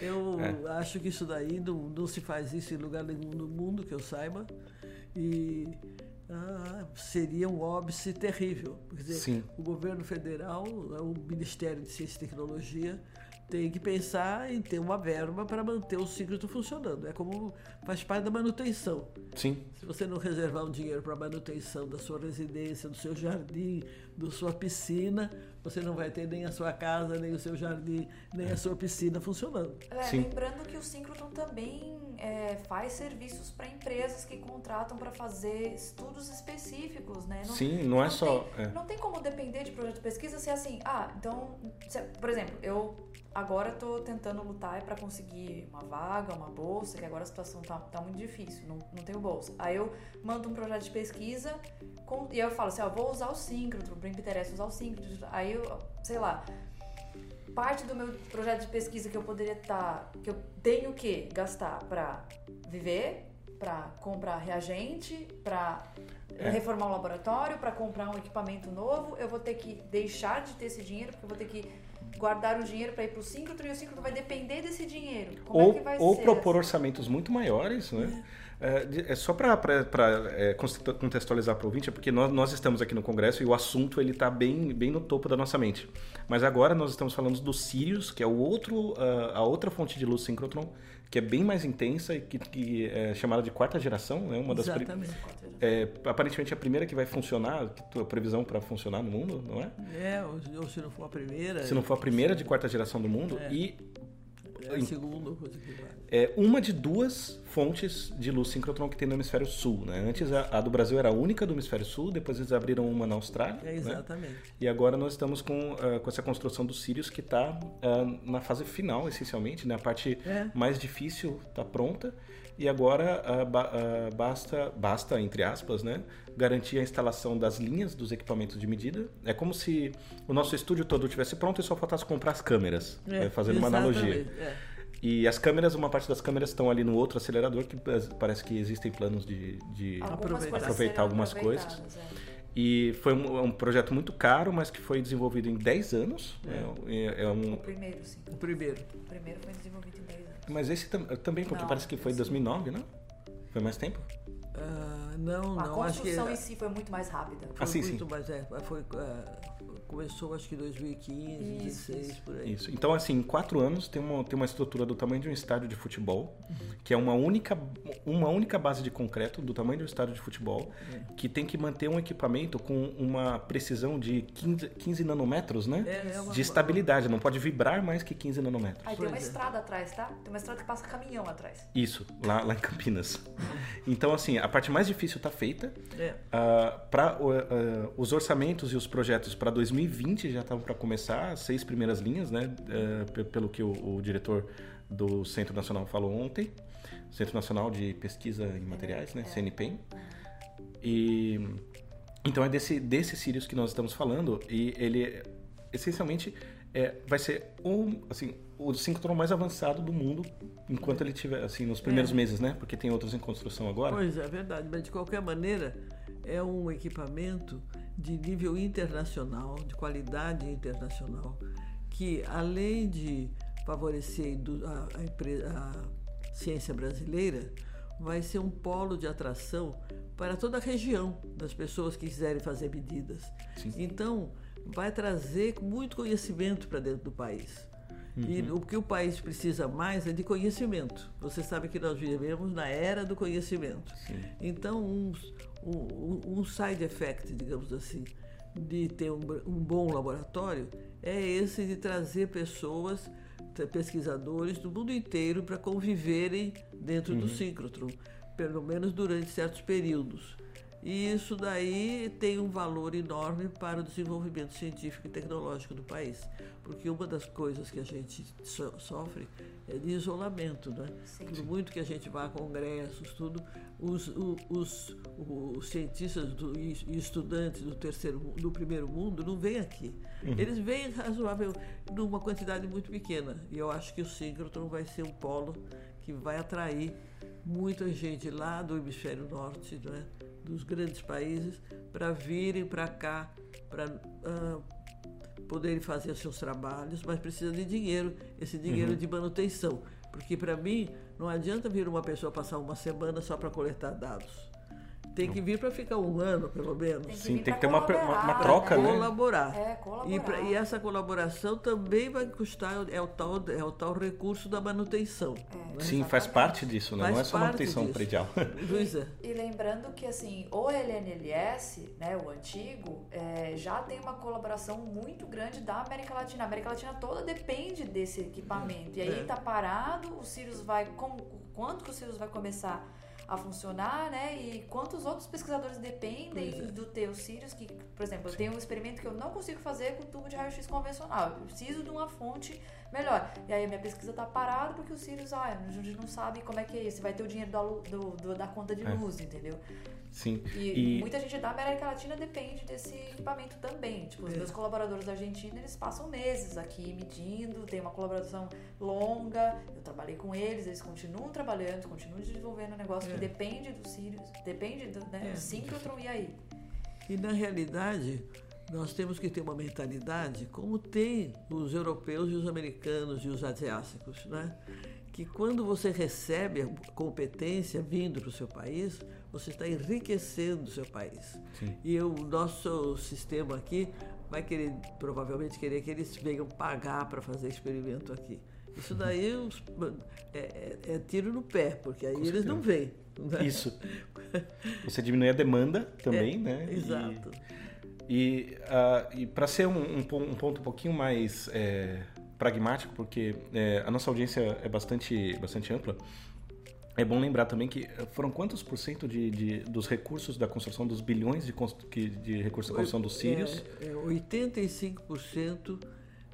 eu É. acho que isso daí não, não se faz isso em lugar nenhum no mundo, que eu saiba. E ah, seria um óbice terrível. Quer dizer, Sim. o governo federal, o Ministério de Ciência e Tecnologia, tem que pensar em ter uma verba para manter o síncrono funcionando. É como faz parte da manutenção. Sim. Se você não reservar um dinheiro para manutenção da sua residência, do seu jardim, da sua piscina, você não vai ter nem a sua casa, nem o seu jardim, nem a sua piscina funcionando. É, Sim. lembrando que o Synchrotron também é, faz serviços para empresas que contratam para fazer estudos específicos, né? Sim, não é só- Tem, é. Não tem como depender de projeto de pesquisa ser assim, ah, então, se- por exemplo, eu agora estou tentando lutar para conseguir uma vaga, uma bolsa, que agora a situação tá, tá muito difícil, não, não tenho bolsa. Aí eu mando um projeto de pesquisa com- e eu falo assim, ó, vou usar o Synchrotron, me interessa usar o Synchrotron. Aí eu, sei lá, parte do meu projeto de pesquisa que eu poderia estar, que eu tenho que gastar para viver, para comprar reagente, para É. reformar o laboratório, para comprar um equipamento novo, eu vou ter que deixar de ter esse dinheiro, porque eu vou ter que guardar o dinheiro para ir para o síncrono e o síncrono vai depender desse dinheiro. Como ou é que vai ou ser? propor orçamentos muito maiores, né? É, de- é só para contextualizar para o ouvinte, é porque nós, nós estamos aqui no Congresso e o assunto ele está bem, bem no topo da nossa mente. Mas agora nós estamos falando do Sirius, que é o outro, ah, a outra fonte de luz síncrotron, que é bem mais intensa e que, que é chamada de quarta geração, né? Uma das Exatamente. é, aparentemente a primeira que vai funcionar, que tua previsão para funcionar no mundo, não é? É, ou, ou se não for a primeira. Se não for a primeira de quarta geração do mundo É. e é vai. é uma de duas fontes de luz síncrotron que tem no hemisfério sul. Né? Antes a, a do Brasil era a única do hemisfério sul, depois eles abriram uma na Austrália. É né? exatamente. E agora nós estamos com, ah, com essa construção do Sirius que está na fase final, essencialmente. Né? A parte É. mais difícil está pronta. E agora ah, ba- ah, basta, basta, entre aspas, né, garantir a instalação das linhas dos equipamentos de medida. É como se o nosso estúdio todo estivesse pronto e só faltasse comprar as câmeras, É, né, fazendo uma analogia. é. E as câmeras, uma parte das câmeras estão ali no outro acelerador, que parece que existem planos de, de Algumas Aproveitar. algumas coisas. é. E foi um, um projeto muito caro, mas que foi desenvolvido em 10 anos. É, é um, O primeiro, sim. O primeiro. O primeiro foi desenvolvido em 10 anos. Mas esse tam- também, porque Não, parece que foi em esse- 2009, não? Foi mais tempo? Ah, não, A não. Acho que construção em si foi muito mais rápida. foi Ah, sim, muito sim. mais. É, foi, ah, começou acho que em 2015, Isso, 2016, isso. por aí. Isso. Então, assim, em quatro anos tem uma, tem uma estrutura do tamanho de um estádio de futebol, que é uma única, uma única base de concreto do tamanho de um estádio de futebol, que tem que manter um equipamento com uma precisão de 15, 15 nanômetros, né? É, é uma- de estabilidade, não pode vibrar mais que 15 nanômetros. Aí tem uma é. estrada atrás, tá? Tem uma estrada que passa caminhão atrás. Isso, lá, lá em Campinas. Então, assim, a parte mais difícil está feita. É. para os orçamentos e os projetos para 2020 já estavam para começar, as seis primeiras linhas, né? eh, pe- pelo que o, o diretor do Centro Nacional falou ontem, Centro Nacional de Pesquisa em Materiais, né? CNPEM. E então é desse desse Sirius que nós estamos falando e ele essencialmente é, vai ser um assim o síncrono mais avançado do mundo enquanto ele tiver assim nos primeiros meses, né? Porque tem outros em construção agora. Pois é, é verdade, mas de qualquer maneira é um equipamento de nível internacional, de qualidade internacional, que além de favorecer a a, a ciência brasileira, vai ser um polo de atração para toda a região das pessoas que quiserem fazer medidas. Sim. Então, vai trazer muito conhecimento para dentro do país. E o que o país precisa mais é de conhecimento. Você sabe que nós vivemos na era do conhecimento. Então, um, um, um side effect, digamos assim, de ter um, um bom laboratório é esse de trazer pessoas, pesquisadores do mundo inteiro para conviverem dentro do síncrotron, pelo menos durante certos períodos. E isso daí tem um valor enorme para o desenvolvimento científico e tecnológico do país. Porque uma das coisas que a gente so- sofre é de isolamento, né? Sim. Por muito que a gente vá a congressos, tudo, os, o- os, os cientistas do- e estudantes do terceiro do primeiro mundo não vêm aqui. Eles vêm razoável numa quantidade muito pequena. E eu acho que o síncrotron vai ser um polo que vai atrair muita gente lá do hemisfério norte, né, dos grandes países, para virem para cá, para poderem fazer seus trabalhos, mas precisa de dinheiro, esse dinheiro de manutenção. Porque para mim não adianta vir uma pessoa passar uma semana só para coletar dados. Tem que vir para ficar um ano, pelo menos. Tem que Sim, tem que ter uma- uma- uma troca, né? colaborar. É, colaborar. E, pra- e essa colaboração também vai custar, é o tal, é o tal recurso da manutenção. É. né? Sim, faz parte disso, né? Faz não é só manutenção disso. predial. Luísa, E lembrando que assim, o LNLS, né, o antigo, é, já tem uma colaboração muito grande da América Latina. A América Latina toda depende desse equipamento. E aí É. tá parado, o Sirius vai. Como, quanto que o Sirius vai começar a funcionar, né? E quantos outros pesquisadores dependem é. do teu Sirius, que, por exemplo, eu tenho um experimento que eu não consigo fazer com tubo de raio-x convencional. Eu preciso de uma fonte melhor. E aí a minha pesquisa tá parada porque o Sirius, ah, a gente não sabe como é que é isso. Vai ter o dinheiro da, do- do- da conta de É. luz, entendeu? Sim. E, E- muita gente da América Latina depende desse equipamento também. Tipo, os É. meus colaboradores da Argentina, eles passam meses aqui medindo, tem uma colaboração longa. Eu trabalhei com eles, eles continuam trabalhando, continuam desenvolvendo um negócio É. que depende do Sirius, depende do, né, É. do síncrotron, e aí? E na realidade, nós temos que ter uma mentalidade como tem os europeus e os americanos e os asiáticos, né? Que quando você recebe a competência vindo para o seu país, você está enriquecendo o seu país. Sim. E o nosso sistema aqui vai querer, provavelmente querer que eles venham pagar para fazer experimento aqui. Isso daí os- é, é- é tiro no pé, porque aí eles não vêm. Né? Isso. Você diminui a demanda também, É, né? E- Exato. E, ah, e para ser um, um pon- um ponto um pouquinho mais é, pragmático, porque é, a nossa audiência é bastante, bastante ampla, é bom lembrar também que foram quantos por cento de, de- dos recursos da construção, dos bilhões de, de recursos da construção dos Sirius? É, é 85%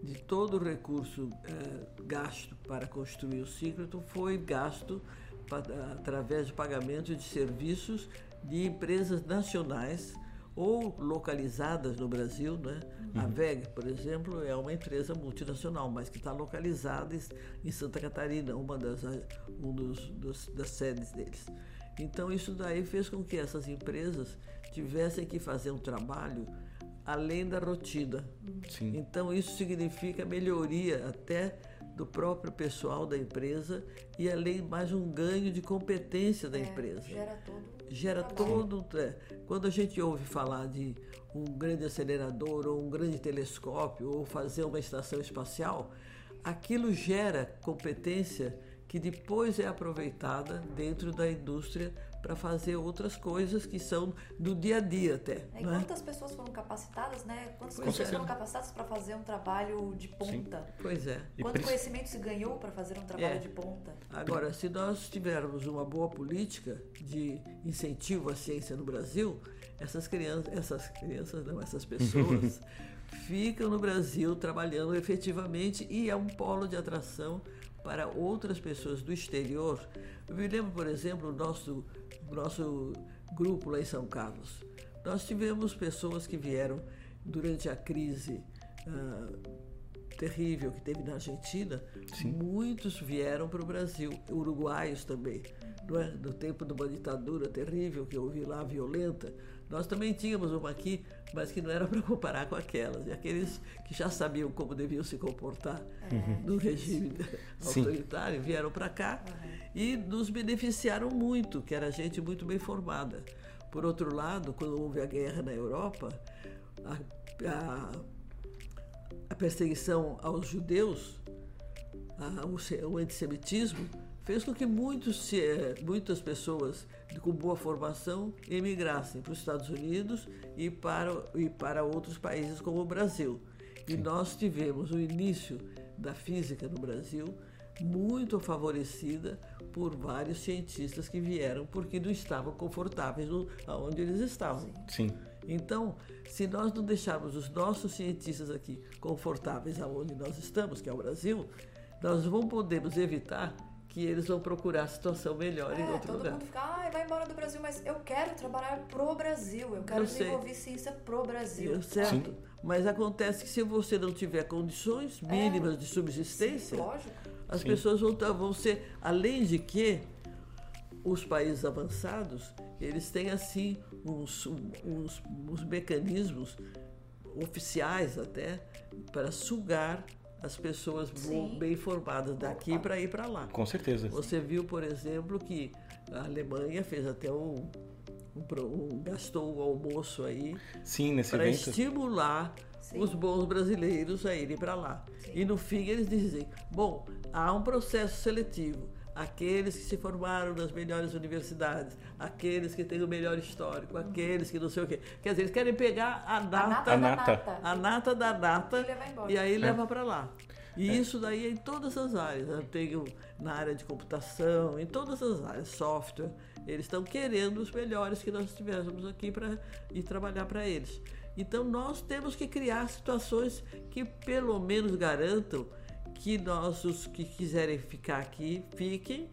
de todo o recurso é, gasto para construir o Síncroton foi gasto através de pagamento de serviços de empresas nacionais ou localizadas no Brasil. Né? A VEG, por exemplo, é uma empresa multinacional, mas que está localizada em- em Santa Catarina, uma das, um dos, dos- das sedes deles. Então, isso daí fez com que essas empresas tivessem que fazer um trabalho além da rotina. Sim. Então, isso significa melhoria até do próprio pessoal da empresa e além mais um ganho de competência da É, empresa. Gera todo gera todo. É, quando a gente ouve falar de um grande acelerador ou um grande telescópio ou fazer uma estação espacial, aquilo gera competência que depois é aproveitada dentro da indústria para fazer outras coisas que são do dia a dia até. É, e né? quantas pessoas foram capacitadas, né? Quantas Pois pessoas é. foram capacitadas para fazer um trabalho de ponta? Pois é. Quanto prin- conhecimento se ganhou para fazer um trabalho É. de ponta? Agora, se nós tivermos uma boa política de incentivo à ciência no Brasil, essas crianças, essas crianças não, essas pessoas ficam no Brasil trabalhando efetivamente e é um polo de atração para outras pessoas do exterior. Eu me lembro, por exemplo, o nosso, nosso grupo lá em São Carlos. Nós tivemos pessoas que vieram durante a crise ah, terrível que teve na Argentina, muitos vieram para o Brasil, uruguaios também. Não é? No tempo de uma ditadura terrível que houve lá, violenta, nós também tínhamos uma aqui, mas que não era para comparar com aquelas. E aqueles que já sabiam como deviam se comportar no regime Sim. autoritário vieram para cá e nos beneficiaram muito, que era gente muito bem formada. Por outro lado, quando houve a guerra na Europa, a- a a perseguição aos judeus, a- o, o antissemitismo, fez com que muitos, eh, muitas pessoas com boa formação emigrassem para os Estados Unidos e para, e para outros países como o Brasil. E nós tivemos o início da física no Brasil muito favorecida por vários cientistas que vieram porque não estavam confortáveis no, onde eles estavam. Sim. Então, se nós não deixarmos os nossos cientistas aqui confortáveis aonde nós estamos, que é o Brasil, nós vamos podemos evitar que eles vão procurar situação melhor em É, outro todo lugar. mundo fica, ai, vai embora do Brasil, mas eu quero trabalhar pro Brasil, eu quero Eu sei. desenvolver ciência pro Brasil. Eu- certo? Mas acontece que se você não tiver condições mínimas de Sim, subsistência, lógico. as Sim. pessoas vão, tá- vão ser, além de que os países avançados, eles têm assim uns, uns, uns mecanismos oficiais até para sugar as pessoas Sim. bem formadas daqui para ir para lá. Com certeza. Você viu, por exemplo, que a Alemanha fez até um, um um- gastou um almoço aí Sim, nesse para estimular Sim. os bons brasileiros a irem para lá. E no fim eles dizem: bom, há um processo seletivo. Aqueles que se formaram nas melhores universidades, aqueles que têm o melhor histórico, aqueles que não sei o quê. Quer dizer, eles querem pegar a A nata, nata A da nata. nata. a nata da nata E e aí leva para lá. E isso daí é em todas as áreas. Eu tenho na área de computação, em todas as áreas, software. Eles estão querendo os melhores que nós tivéssemos aqui para ir trabalhar para eles. Então nós temos que criar situações que pelo menos garantam que nós, os que quiserem ficar aqui, fiquem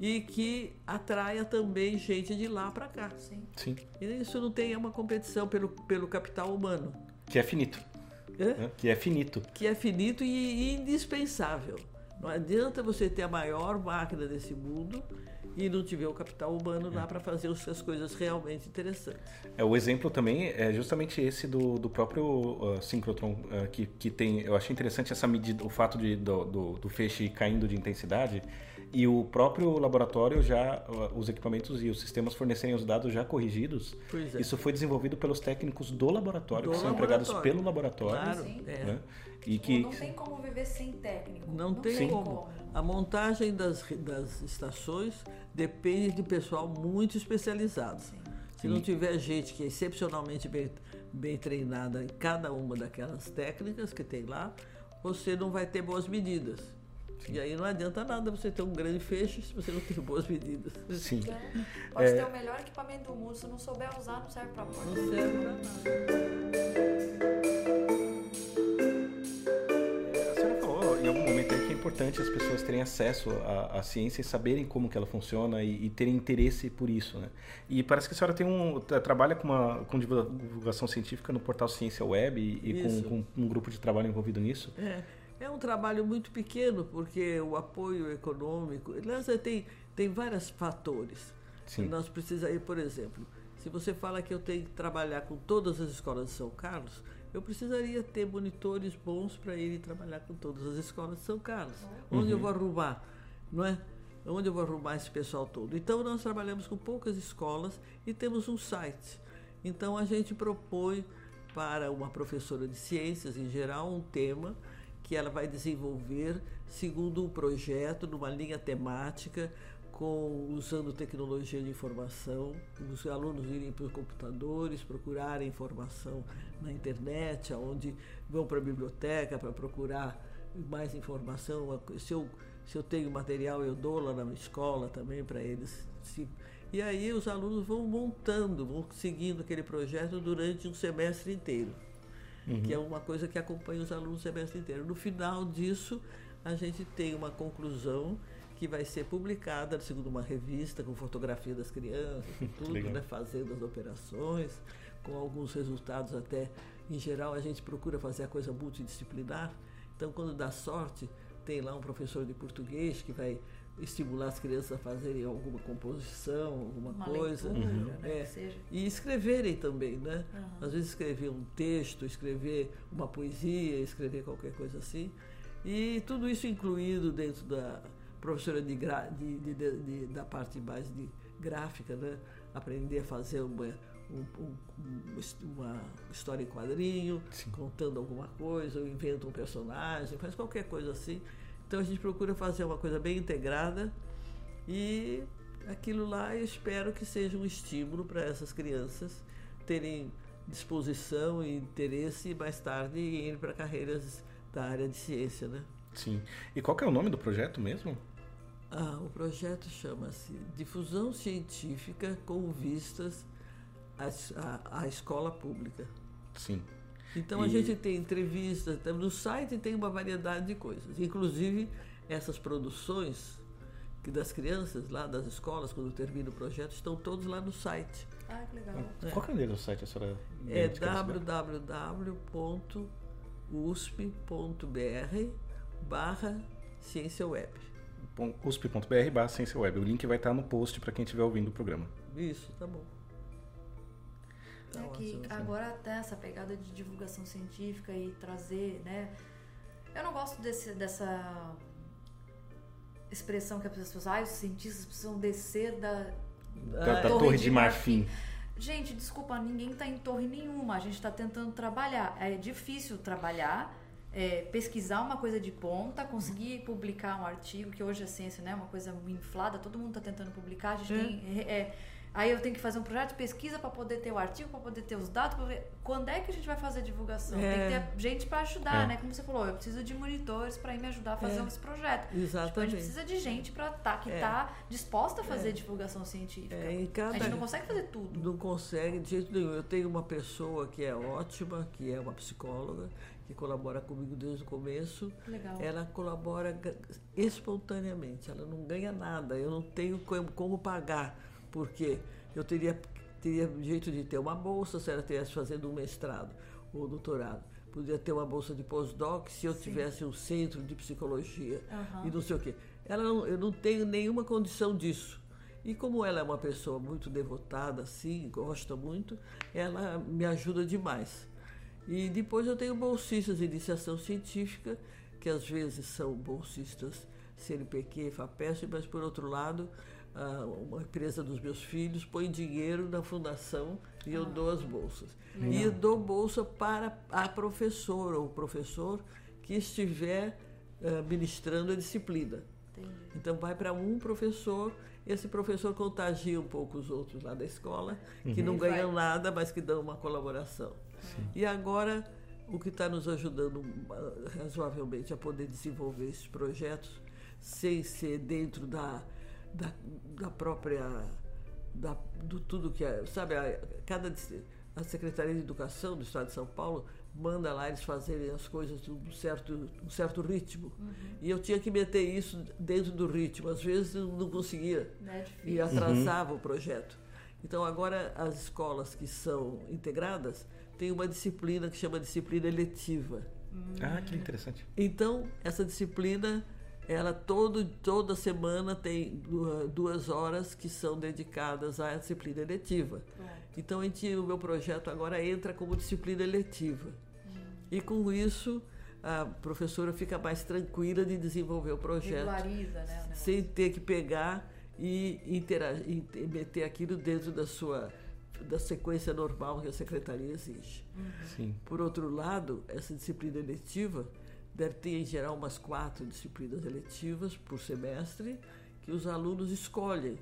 e que atraia também gente de lá para cá. Sim. Sim. E isso não tem uma competição pelo, pelo capital humano. Que é finito. Hã? né? Que é finito. que é finito e indispensável. Não adianta você ter a maior máquina desse mundo e não tiver o capital humano lá para fazer as coisas realmente interessantes. É, o exemplo também é justamente esse do, do próprio uh, uh, que, que tem. Eu achei interessante essa medida, o fato de, do, do, do feixe caindo de intensidade e o próprio laboratório já, uh, os equipamentos e os sistemas fornecerem os dados já corrigidos. Pois é. Isso foi desenvolvido pelos técnicos do laboratório, Do que são empregados laboratório. pelo laboratório. Claro, Sim. é. né? E Tipo, que não tem como viver sem técnico. Não, tem, Sim. como. A montagem das, das estações depende de pessoal muito especializado. Sim. Se não tiver gente que é excepcionalmente bem, bem treinada em cada uma daquelas técnicas que tem lá, você não vai ter boas medidas. E aí não adianta nada você ter um grande feixe se você não tem boas medidas. sim. Então, Pode É. ter o melhor equipamento do mundo, se não souber usar, não serve pra Não porra. serve pra nada. Em algum momento aí que é importante as pessoas terem acesso à, à ciência e saberem como que ela funciona e, e terem interesse por isso, né? E parece que a senhora tem um tra- trabalha com uma com divulga- divulgação científica no portal Ciência Web e, e com, com um grupo de trabalho envolvido nisso. É, é um trabalho muito pequeno, porque o apoio econômico. Aliás, tem, tem vários fatores. Sim. Nós precisamos, por exemplo, se você fala que eu tenho que trabalhar com todas as escolas de São Carlos, eu precisaria ter monitores bons para irem trabalhar com todas as escolas de São Carlos. Onde eu vou arrumar? Não é? Onde eu vou arrumar esse pessoal todo? Então, nós trabalhamos com poucas escolas e temos um site. Então, a gente propõe para uma professora de ciências, em geral, um tema que ela vai desenvolver segundo um projeto, numa linha temática, com, usando tecnologia de informação, os alunos irem para os computadores, procurarem informação na internet, onde vão para a biblioteca para procurar mais informação. Se eu, se eu tenho material, eu dou lá na escola também para eles. Se, e aí os alunos vão montando, vão seguindo aquele projeto durante um semestre inteiro, uhum. que é uma coisa que acompanha os alunos o semestre inteiro. No final disso, a gente tem uma conclusão que vai ser publicada segundo uma revista com fotografia das crianças, tudo, né, fazendo as operações, com alguns resultados até. Em geral, a gente procura fazer a coisa multidisciplinar. Então, quando dá sorte, tem lá um professor de português que vai estimular as crianças a fazerem alguma composição, alguma Uma coisa. Leitura, uhum. né, é. E escreverem também, né? Uhum. Às vezes escrever um texto, escrever uma poesia, escrever qualquer coisa assim. E tudo isso incluído dentro da professora de, de, de, da parte mais de gráfica, né? aprender a fazer uma, um, um, uma história em quadrinho, Sim. contando alguma coisa, ou inventa um personagem, faz qualquer coisa assim. Então a gente procura fazer uma coisa bem integrada e aquilo lá eu espero que seja um estímulo para essas crianças terem disposição e interesse e mais tarde irem para carreiras da área de ciência, né? Sim. E qual que é o nome do projeto mesmo? Ah, o projeto chama-se Difusão Científica com Vistas à, à Escola Pública. Sim. Então e... a gente tem entrevistas, no site tem uma variedade de coisas, inclusive essas produções que das crianças lá das escolas quando termina o projeto estão todos lá no site. Ah, que legal. É. Qual é o site a senhora? É www.usp.br barra ciência web usp.br barra ciência web. O link vai estar no post para quem estiver ouvindo o programa. Isso, tá bom. Tá é que agora até essa pegada de divulgação científica e trazer, né? Eu não gosto desse, dessa expressão que as pessoas ah, os cientistas precisam descer da, da, da torre, torre, de, marfim. marfim. Gente, desculpa, ninguém está em torre nenhuma. A gente está tentando trabalhar. É difícil trabalhar é, pesquisar uma coisa de ponta, conseguir publicar um artigo, que hoje a ciência né, é uma coisa inflada, todo mundo está tentando publicar, a gente é. tem. É, aí eu tenho que fazer um projeto de pesquisa para poder ter o artigo, para poder ter os dados. Ver... Quando é que a gente vai fazer a divulgação? Tem que é. ter gente para ajudar, é. né? Como você falou, eu preciso de monitores para me ajudar a fazer esse projeto. Exatamente. Tipo, a gente precisa de gente para tá, que está disposta a fazer divulgação científica. Cada... A gente não consegue fazer tudo. Não consegue, de jeito nenhum. Eu tenho uma pessoa que é ótima, que é uma psicóloga, que colabora comigo desde o começo, Legal. ela colabora espontaneamente, ela não ganha nada, eu não tenho como pagar, porque eu teria, teria jeito de ter uma bolsa se ela estivesse fazendo um mestrado ou doutorado. Podia ter uma bolsa de pós-doc se eu Sim. tivesse um centro de psicologia uhum. e não sei o quê. Ela não, eu não tenho nenhuma condição disso. E como ela é uma pessoa muito devotada, assim, gosta muito, ela me ajuda demais. E depois eu tenho bolsistas de iniciação científica, que às vezes são bolsistas CNPq, FAPESP, mas por outro lado, uma empresa dos meus filhos põe dinheiro na fundação e eu ah, dou as bolsas. Legal. E eu dou bolsa para a professora ou professor que estiver ministrando a disciplina. Entendi. Então vai para um professor, esse professor contagia um pouco os outros lá da escola, que uhum. não ganham nada, mas que dão uma colaboração. Sim. E agora, o que está nos ajudando ah, razoavelmente a poder desenvolver esses projetos, sem ser dentro da, da, da própria. Da, do tudo que é. Sabe, a, cada. A Secretaria de Educação do Estado de São Paulo manda lá eles fazerem as coisas de um certo, um certo ritmo. Uhum. E eu tinha que meter isso dentro do ritmo. Às vezes eu não conseguia. É e atrasava uhum. o projeto. Então agora as escolas que são integradas tem uma disciplina que chama disciplina eletiva. Ah, que interessante. Então, essa disciplina, ela todo, toda semana tem duas horas que são dedicadas à disciplina eletiva. Então, a gente, o meu projeto agora entra como disciplina eletiva. Hum. E com isso, a professora fica mais tranquila de desenvolver o projeto. Regulariza, né? o sem ter que pegar e, interagir, e meter aquilo dentro da sua da sequência normal que a secretaria exige. Sim. Por outro lado, essa disciplina eletiva deve ter em geral umas quatro disciplinas eletivas por semestre que os alunos escolhem,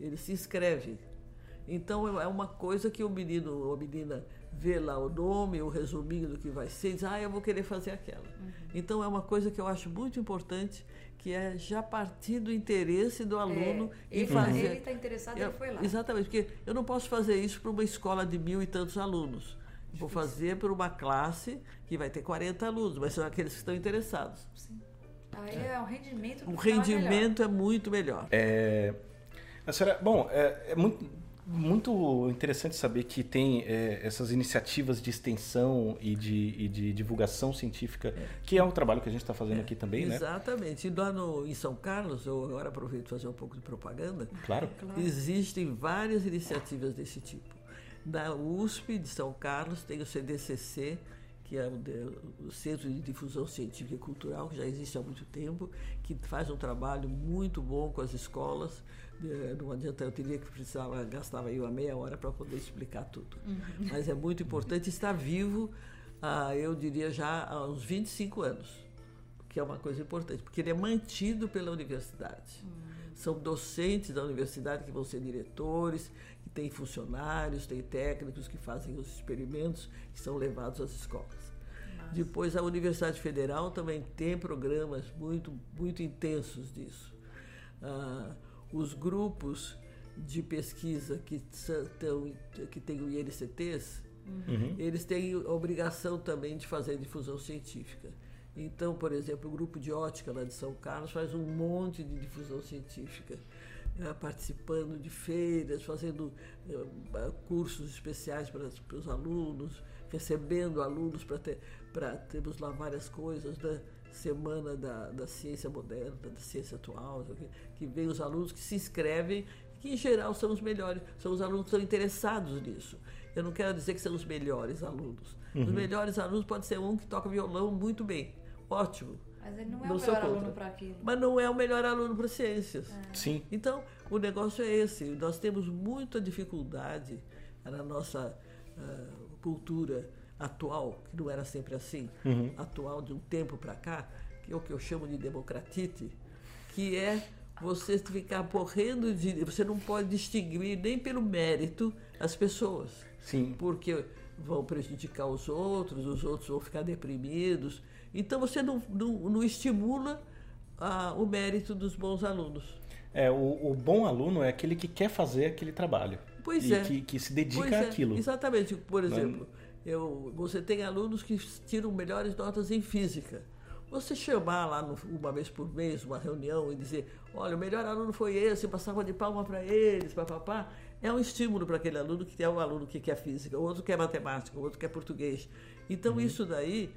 eles se inscrevem. Então é uma coisa que o menino ou a menina vê lá o nome, o resuminho do que vai ser, e diz, ah, eu vou querer fazer aquela. Então é uma coisa que eu acho muito importante, que é já partir do interesse do aluno É, em ele, fazer. ele está interessado, Eu- ele foi lá. Exatamente, porque eu não posso fazer isso para uma escola de mil e tantos alunos. Eu Vou fazer para uma classe que vai ter 40 alunos, mas são aqueles que estão interessados. Aí é o rendimento O no final é rendimento é muito melhor. A senhora, bom, é, é muito, muito interessante saber que tem é, essas iniciativas de extensão e de, e de divulgação científica, que é o trabalho que a gente está fazendo aqui também, né? Exatamente. E lá no, em São Carlos, eu agora aproveito para fazer um pouco de propaganda, Claro. existem várias iniciativas desse tipo. Na USP de São Carlos tem o CDCC, que é o, de- o Centro de Difusão Científica e Cultural, que já existe há muito tempo, que faz um trabalho muito bom com as escolas. Eh, Não adianta, eu teria que precisava, gastava aí uma meia hora para poder explicar tudo. Mas é muito importante estar vivo, ah, eu diria já há uns 25 anos que é uma coisa importante, porque ele é mantido pela universidade. São docentes da universidade que vão ser diretores, que tem funcionários, tem técnicos que fazem os experimentos que são levados às escolas. Depois, a Universidade Federal também tem programas muito, muito intensos disso. Ah, os grupos de pesquisa que, são, que têm o INCTs, eles têm a obrigação também de fazer difusão científica. Então, por exemplo, o grupo de ótica lá de São Carlos faz um monte de difusão científica, eh, participando de feiras, fazendo eh, cursos especiais para, os- para os alunos, recebendo alunos para ter, para termos lá várias coisas da semana da, da ciência moderna, da ciência atual, que vem os alunos que se inscrevem, que em geral são os melhores, são os alunos que estão interessados nisso. Eu não quero dizer que são os melhores alunos. Os melhores alunos pode ser um que toca violão muito bem, ótimo. Mas ele não é Não o melhor aluno para aquilo. Mas não é o melhor aluno para ciências. Sim. Então, o negócio é esse. Nós temos muita dificuldade na nossa ah, cultura atual, que não era sempre assim, atual de um tempo para cá, que é o que eu chamo de democratite, que é você ficar morrendo de. Você não pode distinguir nem pelo mérito as pessoas Sim. porque vão prejudicar os outros, os outros vão ficar deprimidos. Então você não, não, não estimula ah, o mérito dos bons alunos. É, o, o bom aluno é aquele que quer fazer aquele trabalho. Pois e é. que, que se dedica Pois é, àquilo. Exatamente. Por exemplo, eu, você tem alunos que tiram melhores notas em física. Você chamar lá no- uma vez por mês, uma reunião, e dizer, olha, o melhor aluno foi esse, passava de palma para eles, papapá, é um estímulo para aquele aluno que é um aluno que quer física, o outro quer matemática, o outro quer português. Então isso daí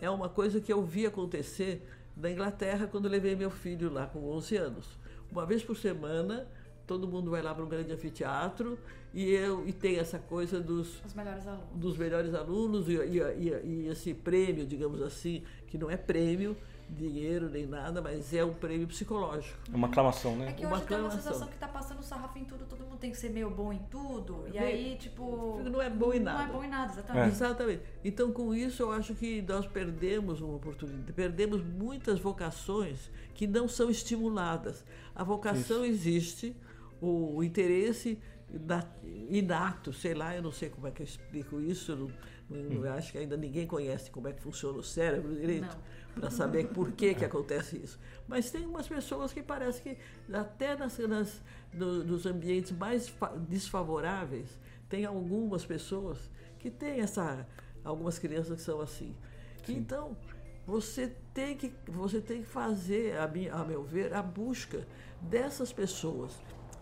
é uma coisa que eu vi acontecer na Inglaterra quando levei meu filho lá com 11 anos. Uma vez por semana, todo mundo vai lá para um grande anfiteatro e eu e tem essa coisa dos Os melhores alunos. dos melhores alunos e, e- e- e esse prêmio, digamos assim, que não é prêmio, dinheiro nem nada, mas é um prêmio psicológico. Uma aclamação, né? É que Uma hoje tem uma aclamação. sensação que tá passando sarrafo em tudo, todo mundo tem que ser meio bom em tudo. E Meio- aí, tipo. Não é bom em Não é nada. bom em nada, É. exatamente. Exatamente. Então, com isso, eu acho que nós perdemos uma oportunidade, perdemos muitas vocações que não são estimuladas. A vocação existe, o, o interesse na- inato, sei lá, eu não sei como é que eu explico isso, eu, não, não- eu acho que ainda ninguém conhece como é que funciona o cérebro direito para saber por que, que acontece isso. Mas tem umas pessoas que parece que até nas, nas- no- nos ambientes mais fa- desfavoráveis, tem algumas pessoas que têm essa. algumas crianças que são assim. Então, você tem que, você tem que fazer, a, mi- a meu ver, a busca dessas pessoas,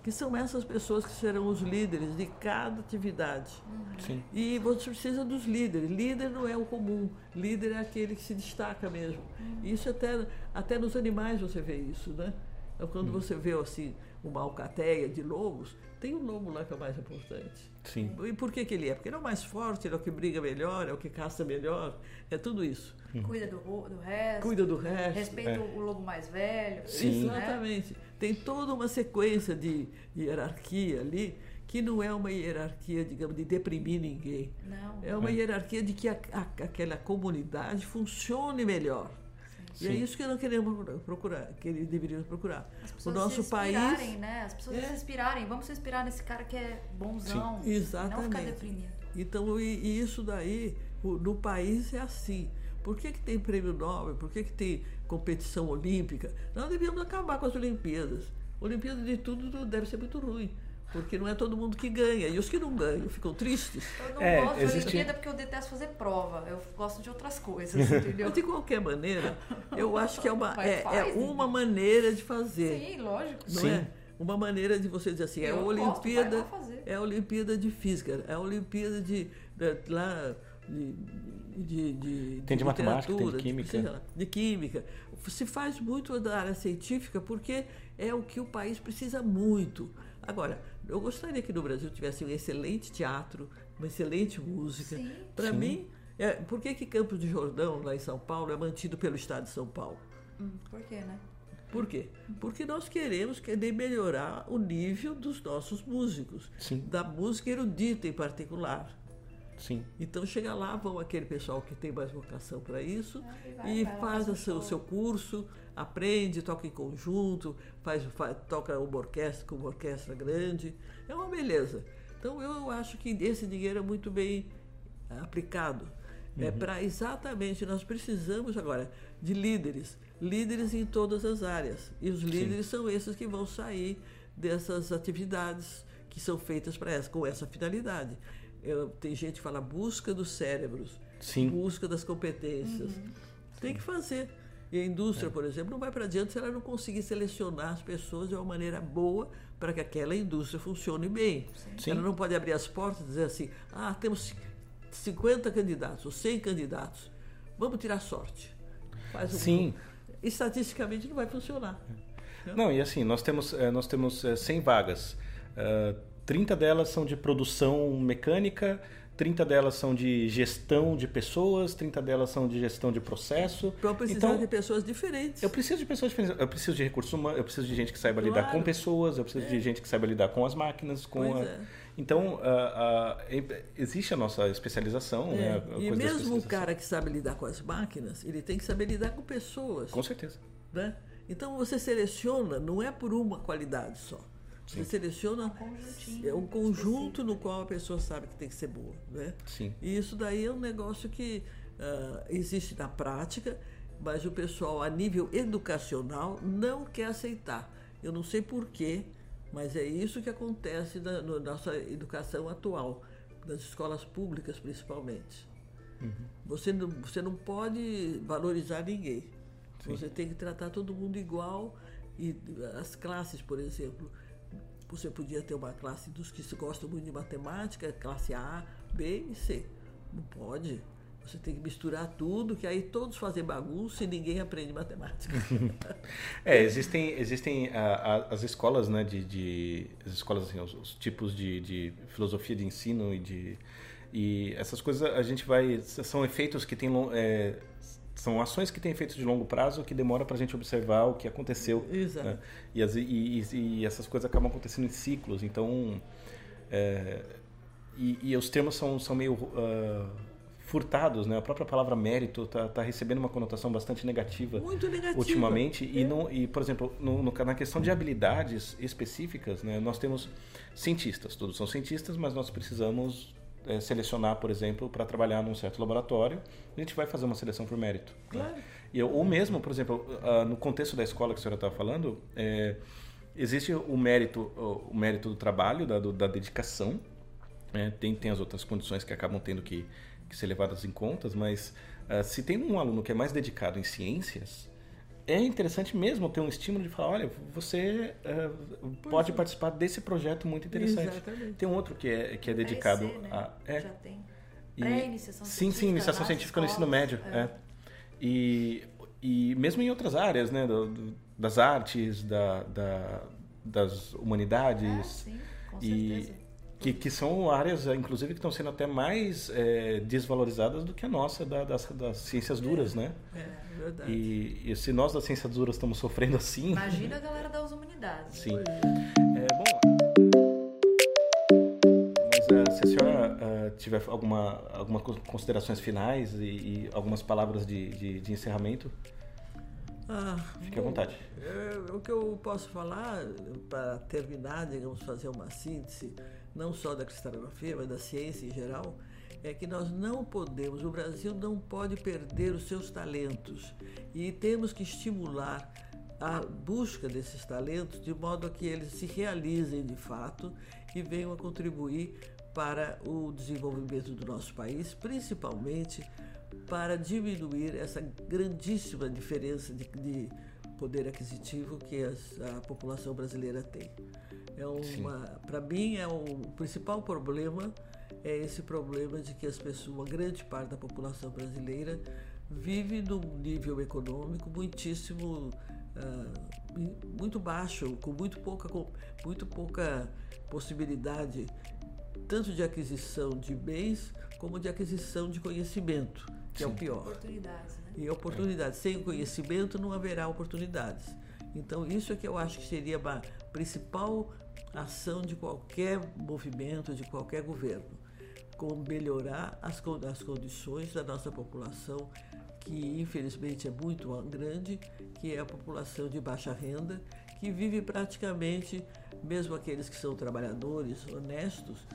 que são essas pessoas que serão os líderes de cada atividade. Sim. E você precisa dos líderes. Líder não é o comum, líder é aquele que se destaca mesmo. Isso até, até nos animais você vê isso, né? Então, Quando você vê assim, uma alcateia de lobos, tem o lobo lá que é o mais importante. Sim. E por que, que ele é? Porque ele é o mais forte, ele é o que briga melhor, é o que caça melhor, é tudo isso. Cuida do, do resto. Cuida do resto. Respeita É. o lobo mais velho. Sim. né? Exatamente. Tem toda uma sequência de hierarquia ali que não é uma hierarquia, digamos, de deprimir ninguém. Não. É uma hierarquia de que a- a- aquela comunidade funcione melhor. E é Sim. isso que nós queremos procurar, que eles deveriam procurar. As O pessoas nosso se país. né? As pessoas É. se inspirarem. Vamos se inspirar nesse cara que é bonzão. Não ficar Exatamente. deprimido. Então, e, e isso daí, o- no país é assim. Por que, que tem prêmio Nobel? Por que, que tem competição olímpica? Nós devíamos acabar com as Olimpíadas. Olimpíada de tudo deve ser muito ruim. Porque não é todo mundo que ganha. E os que não ganham ficam tristes. Eu não É, gosto existe- de Olimpíada porque eu detesto fazer prova. Eu gosto de outras coisas, entendeu? Mas, de qualquer maneira, eu acho que é uma, Mas é, faz, é uma maneira de fazer. Sim, lógico. Não Sim. é? Uma maneira de você dizer assim, é a Eu gosto, vai Olimpíada, é a Olimpíada de Física, é a Olimpíada de, de- lá de, de, de, Tem de matemática, tem de literatura, química. lá, de química. Se faz muito da área científica porque é o que o país precisa muito. Agora, eu gostaria que no Brasil tivesse um excelente teatro, uma excelente música. Para mim, é, por que, que Campos de Jordão, lá em São Paulo, é mantido pelo Estado de São Paulo? Hum, por quê, né? Por quê? Porque nós queremos querer melhorar o nível dos nossos músicos, Sim. da música erudita em particular. Sim. Então chega lá, vão aquele pessoal que tem mais vocação para isso Ah, e vai- e faz o seu, seu curso, aprende, toca em conjunto, faz, faz- toca uma orquestra com uma orquestra grande. É uma beleza. Então eu acho que esse dinheiro é muito bem aplicado. É para exatamente, nós precisamos agora de líderes, líderes em todas as áreas. E os líderes são esses que vão sair dessas atividades que são feitas para essa, com essa finalidade. Eu- tem gente que fala busca dos cérebros, Sim. busca das competências. Tem que fazer. E a indústria, por exemplo, não vai para adiante se ela não conseguir selecionar as pessoas de uma maneira boa para que aquela indústria funcione bem. Sim. Ela não pode abrir as portas e dizer assim: ah, temos 50 candidatos ou 100 candidatos, vamos tirar sorte. Faz um Sim. Estatisticamente não vai funcionar. Não, e assim, nós temos, eh, nós temos eh, 100 vagas. Ah, 30 delas são de produção mecânica, 30 delas são de gestão de pessoas, 30 delas são de gestão de processo. Então precisar de pessoas diferentes. Eu preciso de pessoas diferentes. Eu preciso de recursos humanos, eu preciso de gente que saiba lidar Claro. com pessoas, eu preciso de gente que saiba lidar com as máquinas, com Pois a... é. Então, existe a nossa especialização, É, né? E mesmo o cara que sabe lidar com as máquinas, ele tem que saber lidar com pessoas. Com certeza. né? Então você seleciona, não é por uma qualidade só. Você seleciona conjuntinho é um conjunto no qual a pessoa sabe que tem que ser boa. Né? Sim. E isso daí é um negócio que ah, existe na prática, mas o pessoal, a nível educacional, não quer aceitar. Eu não sei porquê, mas é isso que acontece na, na nossa educação atual, nas escolas públicas principalmente. Você, não, você não pode valorizar ninguém. Você tem que tratar todo mundo igual. E as classes, por exemplo, você podia ter uma classe dos que se gostam muito de matemática, classe A, B e C. Não pode. Você tem que misturar tudo, que aí todos fazem bagunça e ninguém aprende matemática. É, existem, existem a- a- as escolas, né, de, de- as escolas, assim, os, os tipos de, de filosofia de ensino e de e essas coisas a gente vai são efeitos que lon- é, são ações que têm efeitos de longo prazo que demora para a gente observar o que aconteceu. Exato. né? E, as- e- e- e essas coisas acabam acontecendo em ciclos. Então, é, e, e os termos são, são meio ah, furtados, né? A própria palavra mérito está tá recebendo uma conotação bastante negativa Muito negativa. ultimamente e É. não e por exemplo no, no- na questão de habilidades específicas né nós temos cientistas todos são cientistas mas nós precisamos eh, selecionar por exemplo para trabalhar num certo laboratório a gente vai fazer uma seleção por mérito né? Claro. e eu, ou mesmo por exemplo ah, no contexto da escola que a senhora estava falando eh, existe o mérito o mérito do trabalho da, do- da dedicação né? tem, tem as outras condições que acabam tendo que, que ser levadas em contas, mas ah, se tem um aluno que é mais dedicado em ciências, é interessante mesmo ter um estímulo de falar, olha, você ah, pode é. participar desse projeto muito interessante. Exatamente. Tem um outro que é, que é dedicado né? a... É, Já tem. Pré-iniciação Sim, científica sim, iniciação científica no ensino escolas. médio. É. É. E, e mesmo em outras áreas, né? do- do- das artes, da, da- das humanidades. É, sim, com certeza. E que, que são áreas, eh, inclusive, que estão sendo até mais é, desvalorizadas do que a nossa da, das, das ciências duras, né? É, verdade. E, e, se nós das ciências duras estamos sofrendo assim. Imagina a galera das humanidades. Sim. É, bom. Mas uh, se a senhora uh, tiver alguma, alguma considerações finais e, e algumas palavras de, de, de encerramento. Ah, Fique bom, à vontade. É, o que eu posso falar, para terminar, digamos, fazer uma síntese, não só da cristalografia, mas da ciência em geral, é que nós não podemos, o Brasil não pode perder os seus talentos e temos que estimular a busca desses talentos de modo a que eles se realizem de fato e venham a contribuir para o desenvolvimento do nosso país, principalmente para diminuir essa grandíssima diferença de, de poder aquisitivo que as, a população brasileira tem. É uma, para mim, é o principal problema é esse problema de que as pessoas, uma grande parte da população brasileira vive num nível econômico muitíssimo uh, muito baixo, com muito pouca, com muito pouca possibilidade tanto de aquisição de bens como de aquisição de conhecimento, que Sim. é o pior. Oportunidades, né? E oportunidades. Sem conhecimento não haverá oportunidades. Então, isso é que eu acho que seria a principal ação de qualquer movimento, de qualquer governo, com melhorar as, as condições da nossa população, que infelizmente é muito grande, que é a população de baixa renda, que vive praticamente, mesmo aqueles que são trabalhadores, honestos,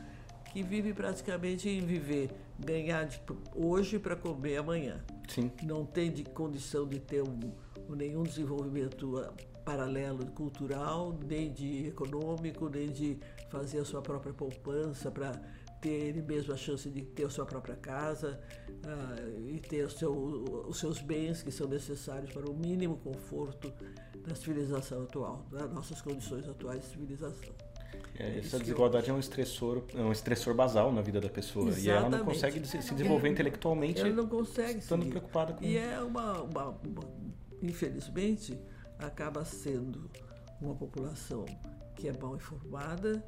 que vive praticamente em viver, ganhar de, hoje para comer amanhã. Sim. Não tem de condição de ter um, nenhum desenvolvimento paralelo cultural, nem de econômico, nem de fazer a sua própria poupança para ter ele mesmo a chance de ter a sua própria casa uh, e ter seu, os seus bens que são necessários para o mínimo conforto da civilização atual, das nossas condições atuais de civilização. É, essa desigualdade eu... é um estressor, é um estressor basal na vida da pessoa Exatamente. e ela não consegue se, se desenvolver ela, intelectualmente. Ela não consegue. Estando seguir. preocupada com. E é uma, uma, uma infelizmente acaba sendo uma população que é mal informada,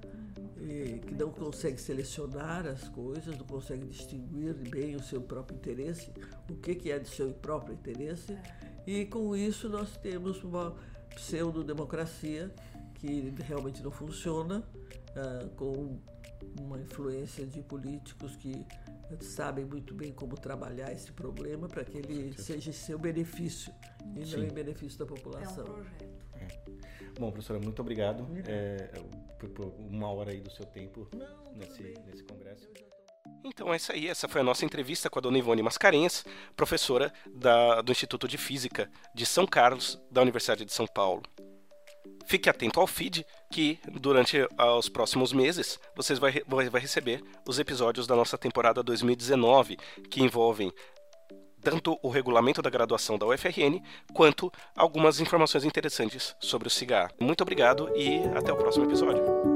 que não consegue selecionar as coisas, não consegue distinguir bem o seu próprio interesse, o que, que é do seu próprio interesse, e com isso nós temos uma pseudo-democracia que realmente não funciona, uh, com uma influência de políticos que sabem muito bem como trabalhar esse problema para que ele seja em seu benefício e Sim. não em benefício da população. É um projeto. É. Bom, professora, muito obrigado é, por, por, uma hora aí do seu tempo não, nesse, nesse congresso. Então é isso aí, essa foi a nossa entrevista com a dona Ivone Mascarenhas, professora da, do Instituto de Física de São Carlos, da Universidade de São Paulo. Fique atento ao feed, que durante os próximos meses vocês vai, vai, vai receber os episódios da nossa temporada 2019, que envolvem tanto o regulamento da graduação da UFRN, quanto algumas informações interessantes sobre o cigarro. Muito obrigado e até o próximo episódio.